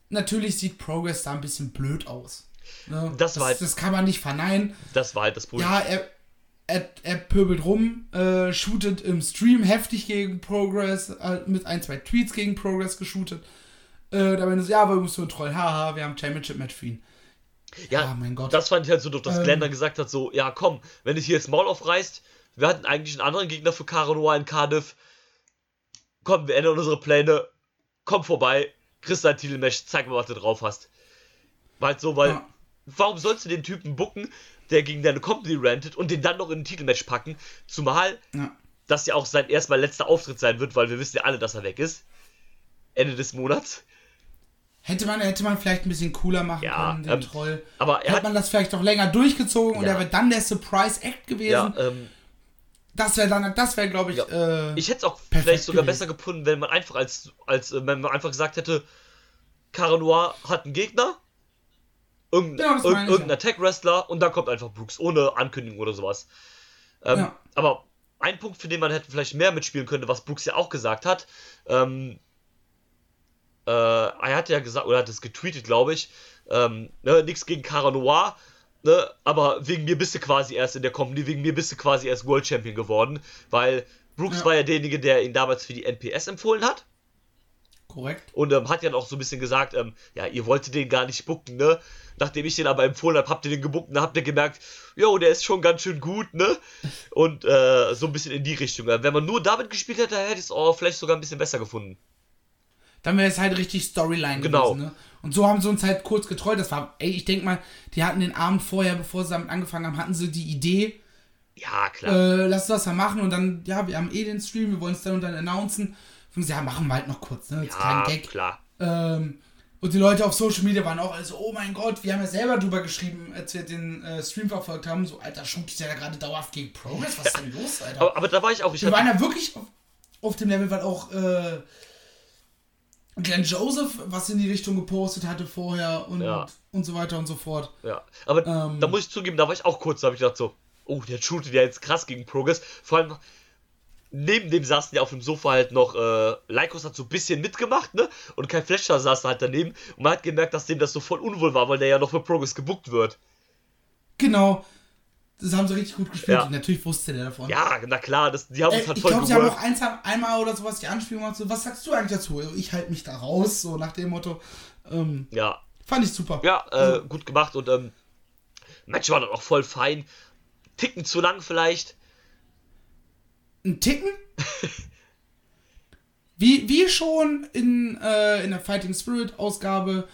[SPEAKER 3] Natürlich sieht Progress da ein bisschen blöd aus. Ne?
[SPEAKER 2] Das halt-
[SPEAKER 3] das kann man nicht verneinen.
[SPEAKER 2] Das war halt das Problem.
[SPEAKER 3] Ja, er, er, er pöbelt rum, äh, shootet im Stream heftig gegen Progress, äh, mit ein, zwei Tweets gegen Progress geshootet. Äh, da meinte so, ja, wir müssen nur trollen, haha, wir haben Championship-Match für ihn.
[SPEAKER 2] Ja,
[SPEAKER 3] Ah, mein Gott.
[SPEAKER 2] das fand ich halt so doof, dass
[SPEAKER 3] Ähm.
[SPEAKER 2] Glenn dann gesagt hat, so, ja komm, wenn ich hier jetzt Maul aufreißt, wir hatten eigentlich einen anderen Gegner für Cara Noir in Cardiff, komm, wir ändern unsere Pläne, komm vorbei, kriegst dein Titelmatch, zeig mal, was du drauf hast. Weil so, weil,
[SPEAKER 3] Ja.
[SPEAKER 2] warum sollst du den Typen bucken, der gegen deine Company rantet und den dann noch in ein Titelmatch packen, zumal
[SPEAKER 3] Ja.
[SPEAKER 2] das ja auch sein erstmal letzter Auftritt sein wird, weil wir wissen ja alle, dass er weg ist. Ende des Monats.
[SPEAKER 3] Hätte man, hätte man vielleicht ein bisschen cooler machen
[SPEAKER 2] Ja,
[SPEAKER 3] können, den
[SPEAKER 2] ähm,
[SPEAKER 3] Troll.
[SPEAKER 2] Aber er
[SPEAKER 3] Hätte
[SPEAKER 2] hat,
[SPEAKER 3] man das vielleicht noch länger durchgezogen und
[SPEAKER 2] Ja.
[SPEAKER 3] er wäre dann der Surprise-Act gewesen.
[SPEAKER 2] ja, ähm,
[SPEAKER 3] Das wäre dann, das wäre, glaube ich,
[SPEAKER 2] Ja.
[SPEAKER 3] äh,
[SPEAKER 2] Ich hätte es auch vielleicht sogar
[SPEAKER 3] gewesen.
[SPEAKER 2] besser gefunden, wenn man einfach als, als äh, wenn man einfach gesagt hätte, Cara Noir hat einen Gegner, irgendein,
[SPEAKER 3] Genau, ich
[SPEAKER 2] irgendein Attack-Wrestler und dann kommt einfach Brooks, ohne Ankündigung oder sowas. Ähm,
[SPEAKER 3] Ja.
[SPEAKER 2] Aber ein Punkt, für den man hätte vielleicht mehr mitspielen können, was Brooks ja auch gesagt hat, ähm, äh, er hat ja gesagt, oder hat es getweetet, glaube ich, ähm, ne, nichts gegen Cara Noir, ne, aber wegen mir bist du quasi erst in der Company, wegen mir bist du quasi erst World Champion geworden, weil Brooks
[SPEAKER 3] Ja.
[SPEAKER 2] war ja derjenige, der ihn damals für die NPS empfohlen hat
[SPEAKER 3] korrekt.
[SPEAKER 2] und ähm, hat ja auch so ein bisschen gesagt, ähm, ja, ihr wolltet den gar nicht bucken, ne? Nachdem ich den aber empfohlen habe, habt ihr den gebuckt und dann habt ihr gemerkt, jo, der ist schon ganz schön gut, ne? Und äh, so ein bisschen in die Richtung. Wenn man nur damit gespielt hätte, hätte ich es auch vielleicht sogar ein bisschen besser gefunden.
[SPEAKER 3] Dann wäre es halt richtig Storyline
[SPEAKER 2] Genau.
[SPEAKER 3] gewesen, ne? Und so haben sie uns halt kurz getrollt. Das war, ey, ich denke mal, die hatten den Abend vorher, bevor sie damit angefangen haben, hatten sie die Idee,
[SPEAKER 2] Ja, klar.
[SPEAKER 3] äh, lass das mal machen und dann, ja, wir haben eh den Stream, wir wollen es dann und dann announcen. Und sie, ja, machen wir halt noch kurz, ne? Jetzt
[SPEAKER 2] ja,
[SPEAKER 3] Gag.
[SPEAKER 2] klar.
[SPEAKER 3] Ähm, und die Leute auf Social Media waren auch also, oh mein Gott, wir haben ja selber drüber geschrieben, als wir den äh, Stream verfolgt haben, so, Alter, shootet der da gerade dauerhaft gegen Progress? Was ist denn los, Alter?
[SPEAKER 2] Aber, aber da war ich auch. Ich
[SPEAKER 3] Wir waren ja wirklich auf, auf dem Level, weil auch äh, Glenn Joseph was in die Richtung gepostet hatte vorher und,
[SPEAKER 2] Ja.
[SPEAKER 3] und so weiter und so fort.
[SPEAKER 2] ja, aber
[SPEAKER 3] ähm,
[SPEAKER 2] da muss ich zugeben, da war ich auch kurz, da habe ich gedacht so, oh, der shootet ja jetzt krass gegen Progress. Vor allem, neben dem saßen ja auf dem Sofa halt noch, äh, Lycos hat so ein bisschen mitgemacht, ne? Und kein Fletcher saß halt daneben. Und man hat gemerkt, dass dem das so voll unwohl war, weil der ja noch für Progress gebuckt wird.
[SPEAKER 3] Genau. Das haben sie richtig gut gespielt.
[SPEAKER 2] Ja.
[SPEAKER 3] Und natürlich wusste der davon.
[SPEAKER 2] Ja, na klar, das, die haben
[SPEAKER 3] Äh,
[SPEAKER 2] uns halt
[SPEAKER 3] ich
[SPEAKER 2] voll
[SPEAKER 3] glaube, sie haben auch eins, einmal oder sowas die Anspielung gemacht, so, was sagst du eigentlich dazu? Ich halte mich da raus, so nach dem Motto. Ähm,
[SPEAKER 2] Ja,
[SPEAKER 3] fand ich super.
[SPEAKER 2] ja, äh, gut gemacht und, ähm, Match war dann auch voll fein. Ticken zu lang vielleicht.
[SPEAKER 3] Ein Ticken? wie, wie schon in, äh, in der Fighting Spirit Ausgabe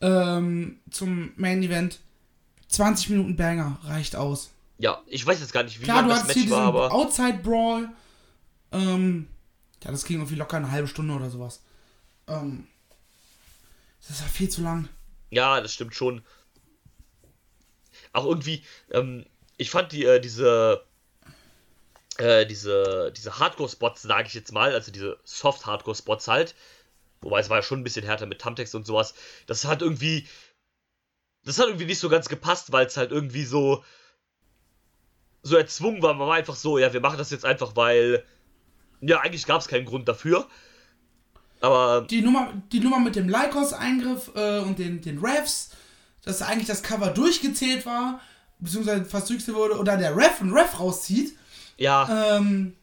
[SPEAKER 3] ähm, zum Main Event. 20 Minuten Banger reicht aus.
[SPEAKER 2] Ja, ich weiß jetzt gar nicht, wie
[SPEAKER 3] Klar,
[SPEAKER 2] lang
[SPEAKER 3] du
[SPEAKER 2] das Match war, aber.
[SPEAKER 3] Outside Brawl. Ähm, ja, das ging irgendwie locker eine halbe Stunde oder sowas. Ähm, das war viel zu lang.
[SPEAKER 2] Ja, das stimmt schon. Auch irgendwie, ähm, ich fand die, äh, diese, äh, diese, diese Hardcore-Spots, sage ich jetzt mal, also diese Soft-Hardcore-Spots halt, wobei es war ja schon ein bisschen härter mit Thumbtext und sowas, das hat irgendwie, das hat irgendwie nicht so ganz gepasst, weil es halt irgendwie so, so erzwungen war. Man war einfach so, ja, wir machen das jetzt einfach, weil, ja, eigentlich gab es keinen Grund dafür. Aber,
[SPEAKER 3] Die Nummer, die Nummer mit dem Lycos-Eingriff äh, und den, den Refs, dass eigentlich das Cover durchgezählt war, beziehungsweise fast durchgezählt wurde, oder der Ref einen Ref rauszieht.
[SPEAKER 2] Ja,
[SPEAKER 3] Ähm,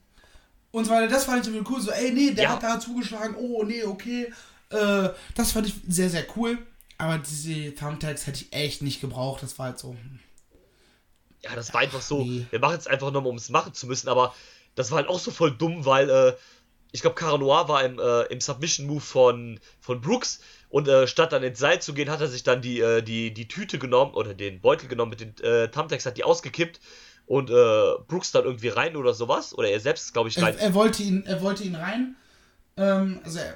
[SPEAKER 3] und so weiter, das fand ich irgendwie cool. So, ey, nee, der
[SPEAKER 2] Ja.
[SPEAKER 3] hat da zugeschlagen, oh, nee, okay. Äh, das fand ich sehr, sehr cool. Aber diese Thumbtacks hätte ich echt nicht gebraucht. Das war halt so.
[SPEAKER 2] ja, das war einfach so.
[SPEAKER 3] nee.
[SPEAKER 2] Wir machen es einfach nur, um es machen zu müssen, aber das war halt auch so voll dumm, weil äh, ich glaube, Cara Noir war im, äh, im Submission-Move von, von Brooks und äh, statt dann ins Seil zu gehen, hat er sich dann die, äh, die, die Tüte genommen oder den Beutel genommen mit den äh, Thumbtacks, hat die ausgekippt und äh, Brooks dann irgendwie rein oder sowas. Oder er selbst, glaube ich,
[SPEAKER 3] Er,
[SPEAKER 2] rein.
[SPEAKER 3] er, wollte ihn, er wollte ihn rein. Ähm, also, er,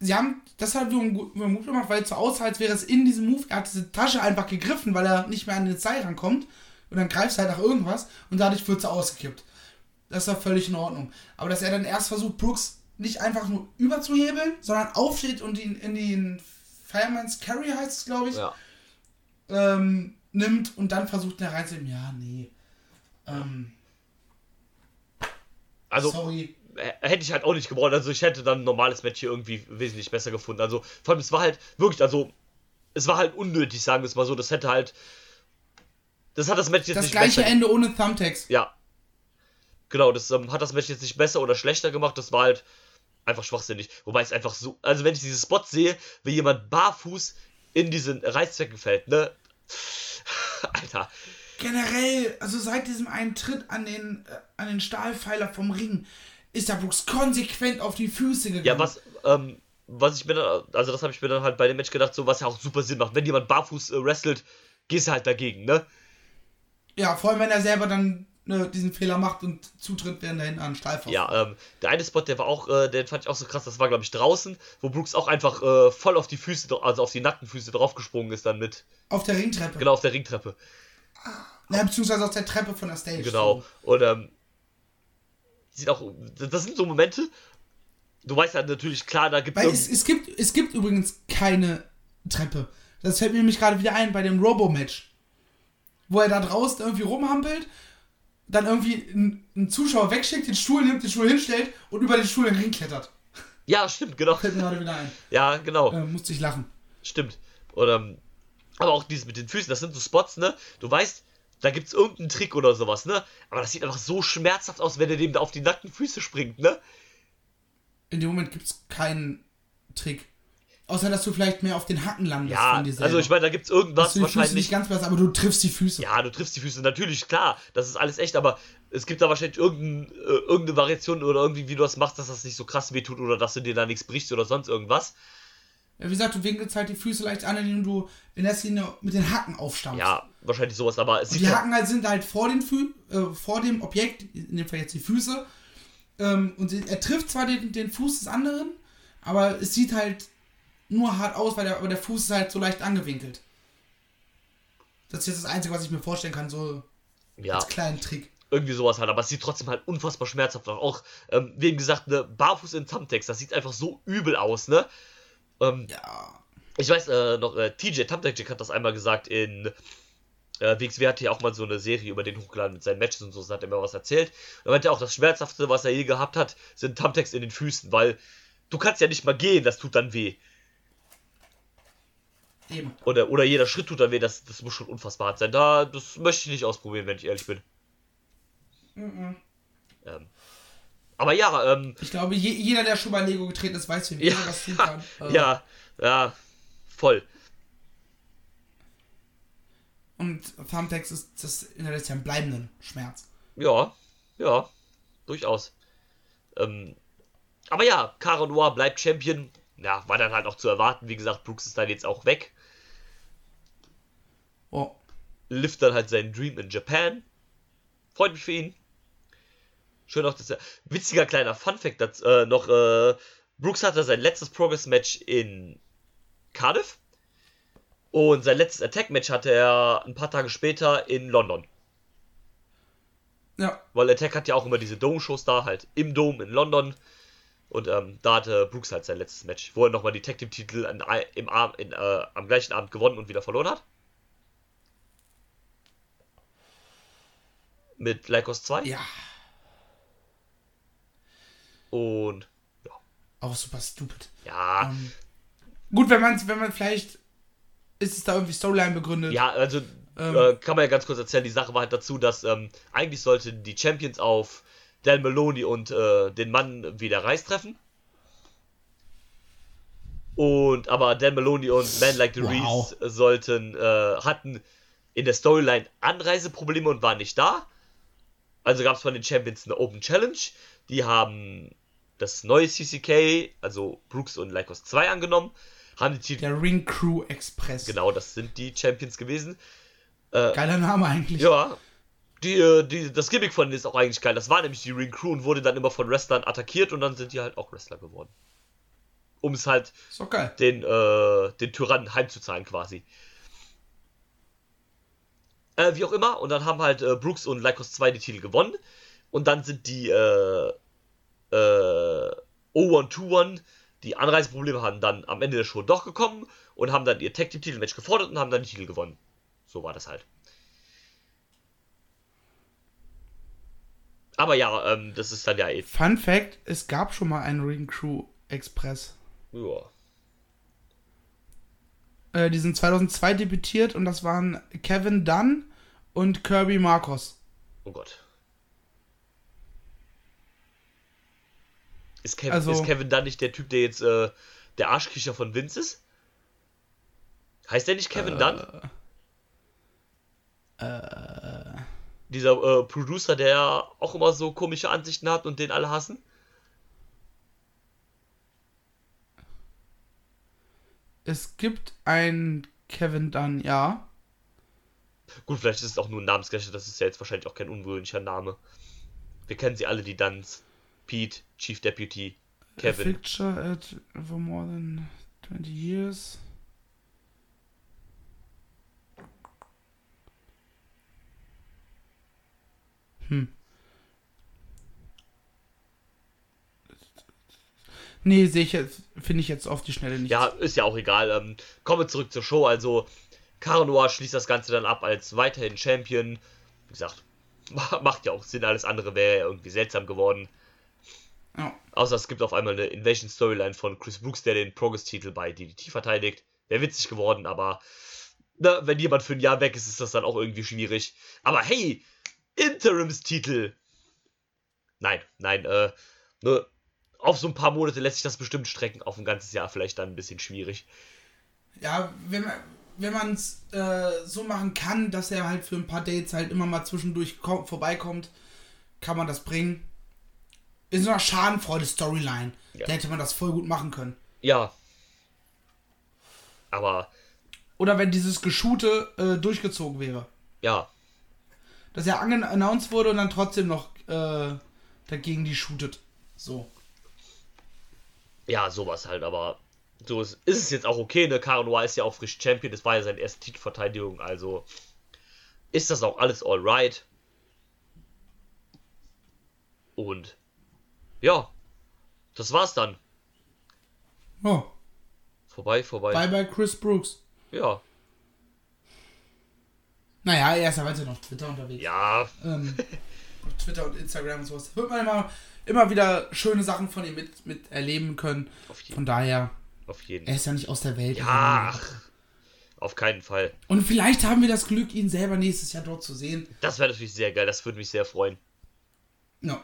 [SPEAKER 3] sie haben das hat wiederum gut wiederum gut gemacht, weil es so aussah, als wäre es in diesem Move. Er hat diese Tasche einfach gegriffen, weil er nicht mehr an den Seil rankommt. Und dann greift er halt nach irgendwas und dadurch wird sie ausgekippt. Das war völlig in Ordnung. Aber dass er dann erst versucht, Brooks nicht einfach nur überzuhebeln, sondern aufsteht und ihn in den Fireman's Carry heißt es, glaube ich,
[SPEAKER 2] ja.
[SPEAKER 3] ähm, nimmt und dann versucht, ihn reinzunehmen. Ja, nee. Ähm,
[SPEAKER 2] Also,
[SPEAKER 3] sorry.
[SPEAKER 2] Äh, hätte ich halt auch nicht gebraucht. Also, ich hätte dann ein normales Match hier irgendwie wesentlich besser gefunden. Also, vor allem, es war halt wirklich, also, es war halt unnötig, sagen wir es mal so. Das hätte halt. Das hat das Match jetzt
[SPEAKER 3] Das
[SPEAKER 2] nicht
[SPEAKER 3] gleiche
[SPEAKER 2] besser.
[SPEAKER 3] Ende ohne Thumbtacks.
[SPEAKER 2] Ja. Genau, das ähm, hat das Match jetzt nicht besser oder schlechter gemacht. Das war halt einfach schwachsinnig. Wobei es einfach so. Also, wenn ich diese Spots sehe, wie jemand barfuß in diesen Reißzwecken fällt, ne? Alter.
[SPEAKER 3] Generell, also seit diesem einen Tritt an den, äh, an den Stahlpfeiler vom Ring, ist der Brooks konsequent auf die Füße gegangen.
[SPEAKER 2] Ja, was, ähm, was ich mir dann, also das habe ich mir dann halt bei dem Match gedacht, so was ja auch super Sinn macht. Wenn jemand barfuß äh, wrestelt, gehst du halt dagegen, ne?
[SPEAKER 3] Ja, vor allem wenn er selber dann ne, diesen Fehler macht und zutritt, während er hinten an den.
[SPEAKER 2] Ja, ähm, der eine Spot, der war auch, äh, den fand ich auch so krass, das war glaube ich draußen, wo Brooks auch einfach äh, voll auf die Füße, also auf die nackten Füße draufgesprungen ist dann mit,
[SPEAKER 3] Auf der Ringtreppe.
[SPEAKER 2] genau auf der Ringtreppe.
[SPEAKER 3] Ja, beziehungsweise auf der Treppe von der Stage.
[SPEAKER 2] Genau. Und ähm, sieht auch, das sind so Momente, du weißt halt natürlich, klar, da gibt
[SPEAKER 3] es, es, gibt, es gibt übrigens keine Treppe. Das fällt mir nämlich gerade wieder ein bei dem Robo-Match. Wo er da draußen irgendwie rumhampelt, dann irgendwie einen, einen Zuschauer wegschickt, den Stuhl nimmt, den Stuhl hinstellt und über den Stuhl in den Ring klettert.
[SPEAKER 2] Ja, stimmt, genau.
[SPEAKER 3] Fällt mir gerade wieder ein.
[SPEAKER 2] Ja, genau.
[SPEAKER 3] Äh, musste ich lachen.
[SPEAKER 2] Stimmt. Oder, ähm, aber auch dieses mit den Füßen, das sind so Spots, ne? Du weißt, da gibt's irgendeinen Trick oder sowas, ne? Aber das sieht einfach so schmerzhaft aus, wenn er dem da auf die nackten Füße springt, ne?
[SPEAKER 3] In dem Moment gibt es keinen Trick. Außer, dass du vielleicht mehr auf den Hacken landest
[SPEAKER 2] Ja,
[SPEAKER 3] von dir selber.
[SPEAKER 2] also ich meine, da gibt's irgendwas
[SPEAKER 3] Dass du die Füße
[SPEAKER 2] wahrscheinlich.
[SPEAKER 3] nicht ganz besser, aber du triffst die Füße.
[SPEAKER 2] Ja, du triffst die Füße, natürlich, klar, das ist alles echt, aber es gibt da wahrscheinlich irgendein, äh, irgendeine Variation oder irgendwie, wie du das machst, dass das nicht so krass wehtut oder dass du dir da nichts brichst oder sonst irgendwas.
[SPEAKER 3] Wie gesagt, du winkelst halt die Füße leicht an, indem du in erster Linie mit den Hacken aufstammst.
[SPEAKER 2] Ja, wahrscheinlich sowas, aber es sieht
[SPEAKER 3] die
[SPEAKER 2] ja,
[SPEAKER 3] Haken halt sind halt vor, den Fü äh, vor dem Objekt, in dem Fall jetzt die Füße. Ähm, und er trifft zwar den, den Fuß des anderen, aber es sieht halt nur hart aus, weil der, aber der Fuß ist halt so leicht angewinkelt. Das ist jetzt das Einzige, was ich mir vorstellen kann, so
[SPEAKER 2] ja.
[SPEAKER 3] als kleinen Trick.
[SPEAKER 2] irgendwie sowas halt, aber es sieht trotzdem halt unfassbar schmerzhaft aus. Auch, ähm, wie eben gesagt, ne, barfuß in Thumbtacks, das sieht einfach so übel aus, ne? Ähm,
[SPEAKER 3] Ja.
[SPEAKER 2] ich weiß äh, noch, äh, TJ Thumbtack Jack hat das einmal gesagt in äh, WXW hat hier auch mal so eine Serie über den hochgeladen mit seinen Matches und so, da hat er mir was erzählt. Er meinte auch, das Schmerzhafte, was er je gehabt hat, sind Thumbtacks in den Füßen, weil du kannst ja nicht mal gehen, das tut dann weh.
[SPEAKER 3] Eben.
[SPEAKER 2] Oder, oder jeder Schritt tut dann weh, das, das muss schon unfassbar hart sein. Da, das möchte ich nicht ausprobieren, wenn ich ehrlich bin. Ähm, aber ja, ähm,
[SPEAKER 3] Ich glaube, je, jeder, der schon bei Lego getreten ist, weiß, wie
[SPEAKER 2] Ja,
[SPEAKER 3] ja, was tun kann. Äh,
[SPEAKER 2] ja, ja, voll.
[SPEAKER 3] Und Thumbtacks ist das hinterlässt ja einen bleibenden Schmerz.
[SPEAKER 2] Ja, ja, durchaus. Ähm, aber ja, Cara Noir bleibt Champion. Ja, war dann halt auch zu erwarten. Wie gesagt, Brooks ist dann jetzt auch weg.
[SPEAKER 3] Oh.
[SPEAKER 2] Lift dann halt seinen Dream in Japan. Freut mich für ihn. Schön auch, dass er. Witziger kleiner Funfact dazu, äh, noch. Äh, Brooks hatte sein letztes Progress-Match in Cardiff. Und sein letztes Attack-Match hatte er ein paar Tage später in London.
[SPEAKER 3] Ja.
[SPEAKER 2] Weil Attack hat ja auch immer diese Dome-Shows da, halt im Dome in London. Und ähm, da hatte Brooks halt sein letztes Match, wo er nochmal die Tag Team-Titel im in, äh, am gleichen Abend gewonnen und wieder verloren hat. Mit Lycos 2.
[SPEAKER 3] Ja.
[SPEAKER 2] Und
[SPEAKER 3] Auch super stupid.
[SPEAKER 2] ja,
[SPEAKER 3] Ähm, gut, wenn man wenn man vielleicht ist es da irgendwie Storyline begründet?
[SPEAKER 2] Ja, also
[SPEAKER 3] Ähm.
[SPEAKER 2] äh, kann man ja ganz kurz erzählen, die Sache war halt dazu, dass ähm, eigentlich sollten die Champions auf Dan Maloney und äh, den Mann wieder Reis treffen. Und aber Dan Maloney und Man Like the
[SPEAKER 3] Wow.
[SPEAKER 2] Reese sollten, äh, hatten in der Storyline Anreiseprobleme und waren nicht da. Also gab es von den Champions eine Open Challenge. Die haben das neue CCK, also Brooks und Lycos 2 angenommen. Haben die Titel,
[SPEAKER 3] Der Ring Crew Express.
[SPEAKER 2] genau, das sind die Champions gewesen.
[SPEAKER 3] Geiler Name eigentlich.
[SPEAKER 2] Ja. Die, äh, die, das Gimmick von denen ist auch eigentlich geil. Das war nämlich die Ring Crew und wurde dann immer von Wrestlern attackiert und dann sind die halt auch Wrestler geworden. Um es halt den, äh, den Tyrannen heimzuzahlen quasi. Äh, wie auch immer, und dann haben halt äh, Brooks und Lycos 2 die Titel gewonnen. Und dann sind die äh, äh, 0121, die Anreiseprobleme hatten, dann am Ende der Show doch gekommen und haben dann ihr Tag Team Titelmatch gefordert und haben dann die Titel gewonnen. So war das halt. Aber ja, ähm, das ist dann ja eh.
[SPEAKER 3] Fun Fact: Es gab schon mal einen Ring Crew Express.
[SPEAKER 2] Ja.
[SPEAKER 3] Äh, die sind 2002 debütiert und das waren Kevin Dunn und Kirby Marcos.
[SPEAKER 2] Oh Gott. Ist Kevin,
[SPEAKER 3] Also-
[SPEAKER 2] ist Kevin dann nicht der Typ, der jetzt äh, der Arschkriecher von Vince ist? Heißt der nicht Kevin Dunn?
[SPEAKER 3] Äh,
[SPEAKER 2] Dieser äh, Producer, der auch immer so komische Ansichten hat und den alle hassen?
[SPEAKER 3] es gibt einen Kevin Dunn, ja.
[SPEAKER 2] Gut, vielleicht ist es auch nur ein Namensgleiche, das ist ja jetzt wahrscheinlich auch kein ungewöhnlicher Name. Wir kennen sie alle, die Dunns. Pete, Chief Deputy,
[SPEAKER 3] A
[SPEAKER 2] Kevin.
[SPEAKER 3] Picture at for more than 20 years. Hm. Nee, sehe ich jetzt, finde ich jetzt auf die Schnelle nicht.
[SPEAKER 2] Ja, ist ja auch egal. Ähm, kommen wir zurück zur Show. Also, Caro Noir schließt das Ganze dann ab als weiterhin Champion. Wie gesagt, macht ja auch Sinn. Alles andere wäre ja irgendwie seltsam geworden.
[SPEAKER 3] Ja.
[SPEAKER 2] Außer es gibt auf einmal eine Invasion-Storyline von Chris Brooks, der den Progress-Titel bei DDT verteidigt. Wäre witzig geworden, aber na, wenn jemand für ein Jahr weg ist, ist das dann auch irgendwie schwierig. Aber hey, Interims-Titel! Nein, nein, äh, nur auf so ein paar Monate lässt sich das bestimmt strecken. Auf ein ganzes Jahr vielleicht dann ein bisschen schwierig.
[SPEAKER 3] Ja, wenn man wenn man es äh, so machen kann, dass er halt für ein paar Dates halt immer mal zwischendurch ko- vorbeikommt, kann man das bringen. In so einer Schadenfreude-Storyline.
[SPEAKER 2] Ja.
[SPEAKER 3] Da hätte man das voll gut machen können.
[SPEAKER 2] Ja. Aber,
[SPEAKER 3] Oder wenn dieses Geschute äh, durchgezogen wäre.
[SPEAKER 2] ja,
[SPEAKER 3] Dass er announced wurde und dann trotzdem noch äh, dagegen die shootet. So.
[SPEAKER 2] ja, sowas halt, aber so ist, ist es jetzt auch okay, ne? Noir ist ja auch frisch Champion, das war ja seine erste Titelverteidigung, also ist das auch alles alright. Und ja, das war's dann.
[SPEAKER 3] Oh,
[SPEAKER 2] Vorbei, vorbei.
[SPEAKER 3] bye bye Chris Brooks.
[SPEAKER 2] Ja,
[SPEAKER 3] Naja, er ist ja weiter auf Twitter unterwegs.
[SPEAKER 2] ja,
[SPEAKER 3] ähm, auf Twitter und Instagram und sowas. Da wird man immer, immer wieder schöne Sachen von ihm mit, mit erleben können. Von daher,
[SPEAKER 2] auf jeden
[SPEAKER 3] er ist ja nicht aus der Welt.
[SPEAKER 2] Ja, ach, auf keinen Fall.
[SPEAKER 3] Und vielleicht haben wir das Glück, ihn selber nächstes Jahr dort zu sehen.
[SPEAKER 2] Das wäre natürlich sehr geil, das würde mich sehr freuen.
[SPEAKER 3] Ja.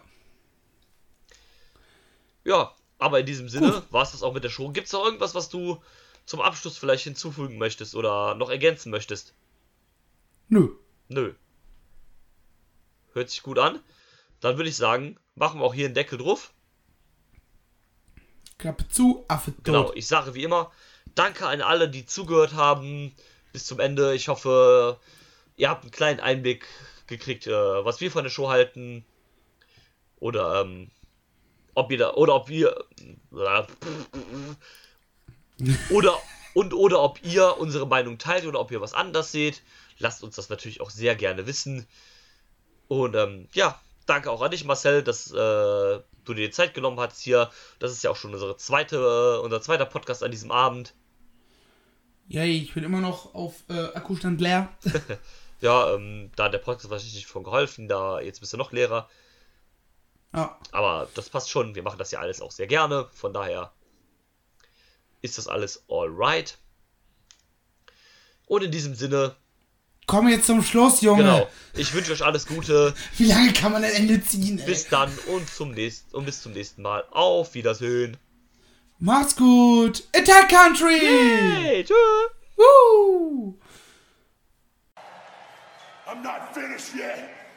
[SPEAKER 2] Ja, aber in diesem Sinne war es das auch mit der Show. Gibt es noch irgendwas, was du zum Abschluss vielleicht hinzufügen möchtest oder noch ergänzen möchtest?
[SPEAKER 3] Nö.
[SPEAKER 2] Nö. Hört sich gut an. Dann würde ich sagen, machen wir auch hier einen Deckel drauf.
[SPEAKER 3] Klappe zu, Affe tot.
[SPEAKER 2] Genau, ich sage wie immer, danke an alle, die zugehört haben bis zum Ende. Ich hoffe, ihr habt einen kleinen Einblick gekriegt, äh, was wir von der Show halten. Oder, ähm, ob ihr da, oder ob wir, oder, und oder ob ihr unsere Meinung teilt oder ob ihr was anders seht. Lasst uns das natürlich auch sehr gerne wissen. Und ähm, ja, danke auch an dich, Marcel, dass äh, du dir die Zeit genommen hast hier. Das ist ja auch schon unsere zweite, äh, unser zweiter Podcast an diesem Abend.
[SPEAKER 3] Yay, ich bin immer noch auf äh, Akkustand leer.
[SPEAKER 2] Ja, ähm, da hat der Podcast wahrscheinlich nicht von geholfen, da jetzt bist du noch Lehrer.
[SPEAKER 3] Ja.
[SPEAKER 2] Aber das passt schon, wir machen das ja alles auch sehr gerne, von daher ist das alles alright. Und in diesem Sinne,
[SPEAKER 3] Komm jetzt zum Schluss, Junge.
[SPEAKER 2] genau, ich wünsche euch alles Gute.
[SPEAKER 3] Wie lange kann man ein Ende ziehen, ey?
[SPEAKER 2] Bis dann und zum nächsten und bis zum nächsten Mal. Auf Wiedersehen.
[SPEAKER 3] Macht's gut. Attack Country!
[SPEAKER 2] Hey, tschüss.
[SPEAKER 3] Woo!
[SPEAKER 4] I'm not finished yet.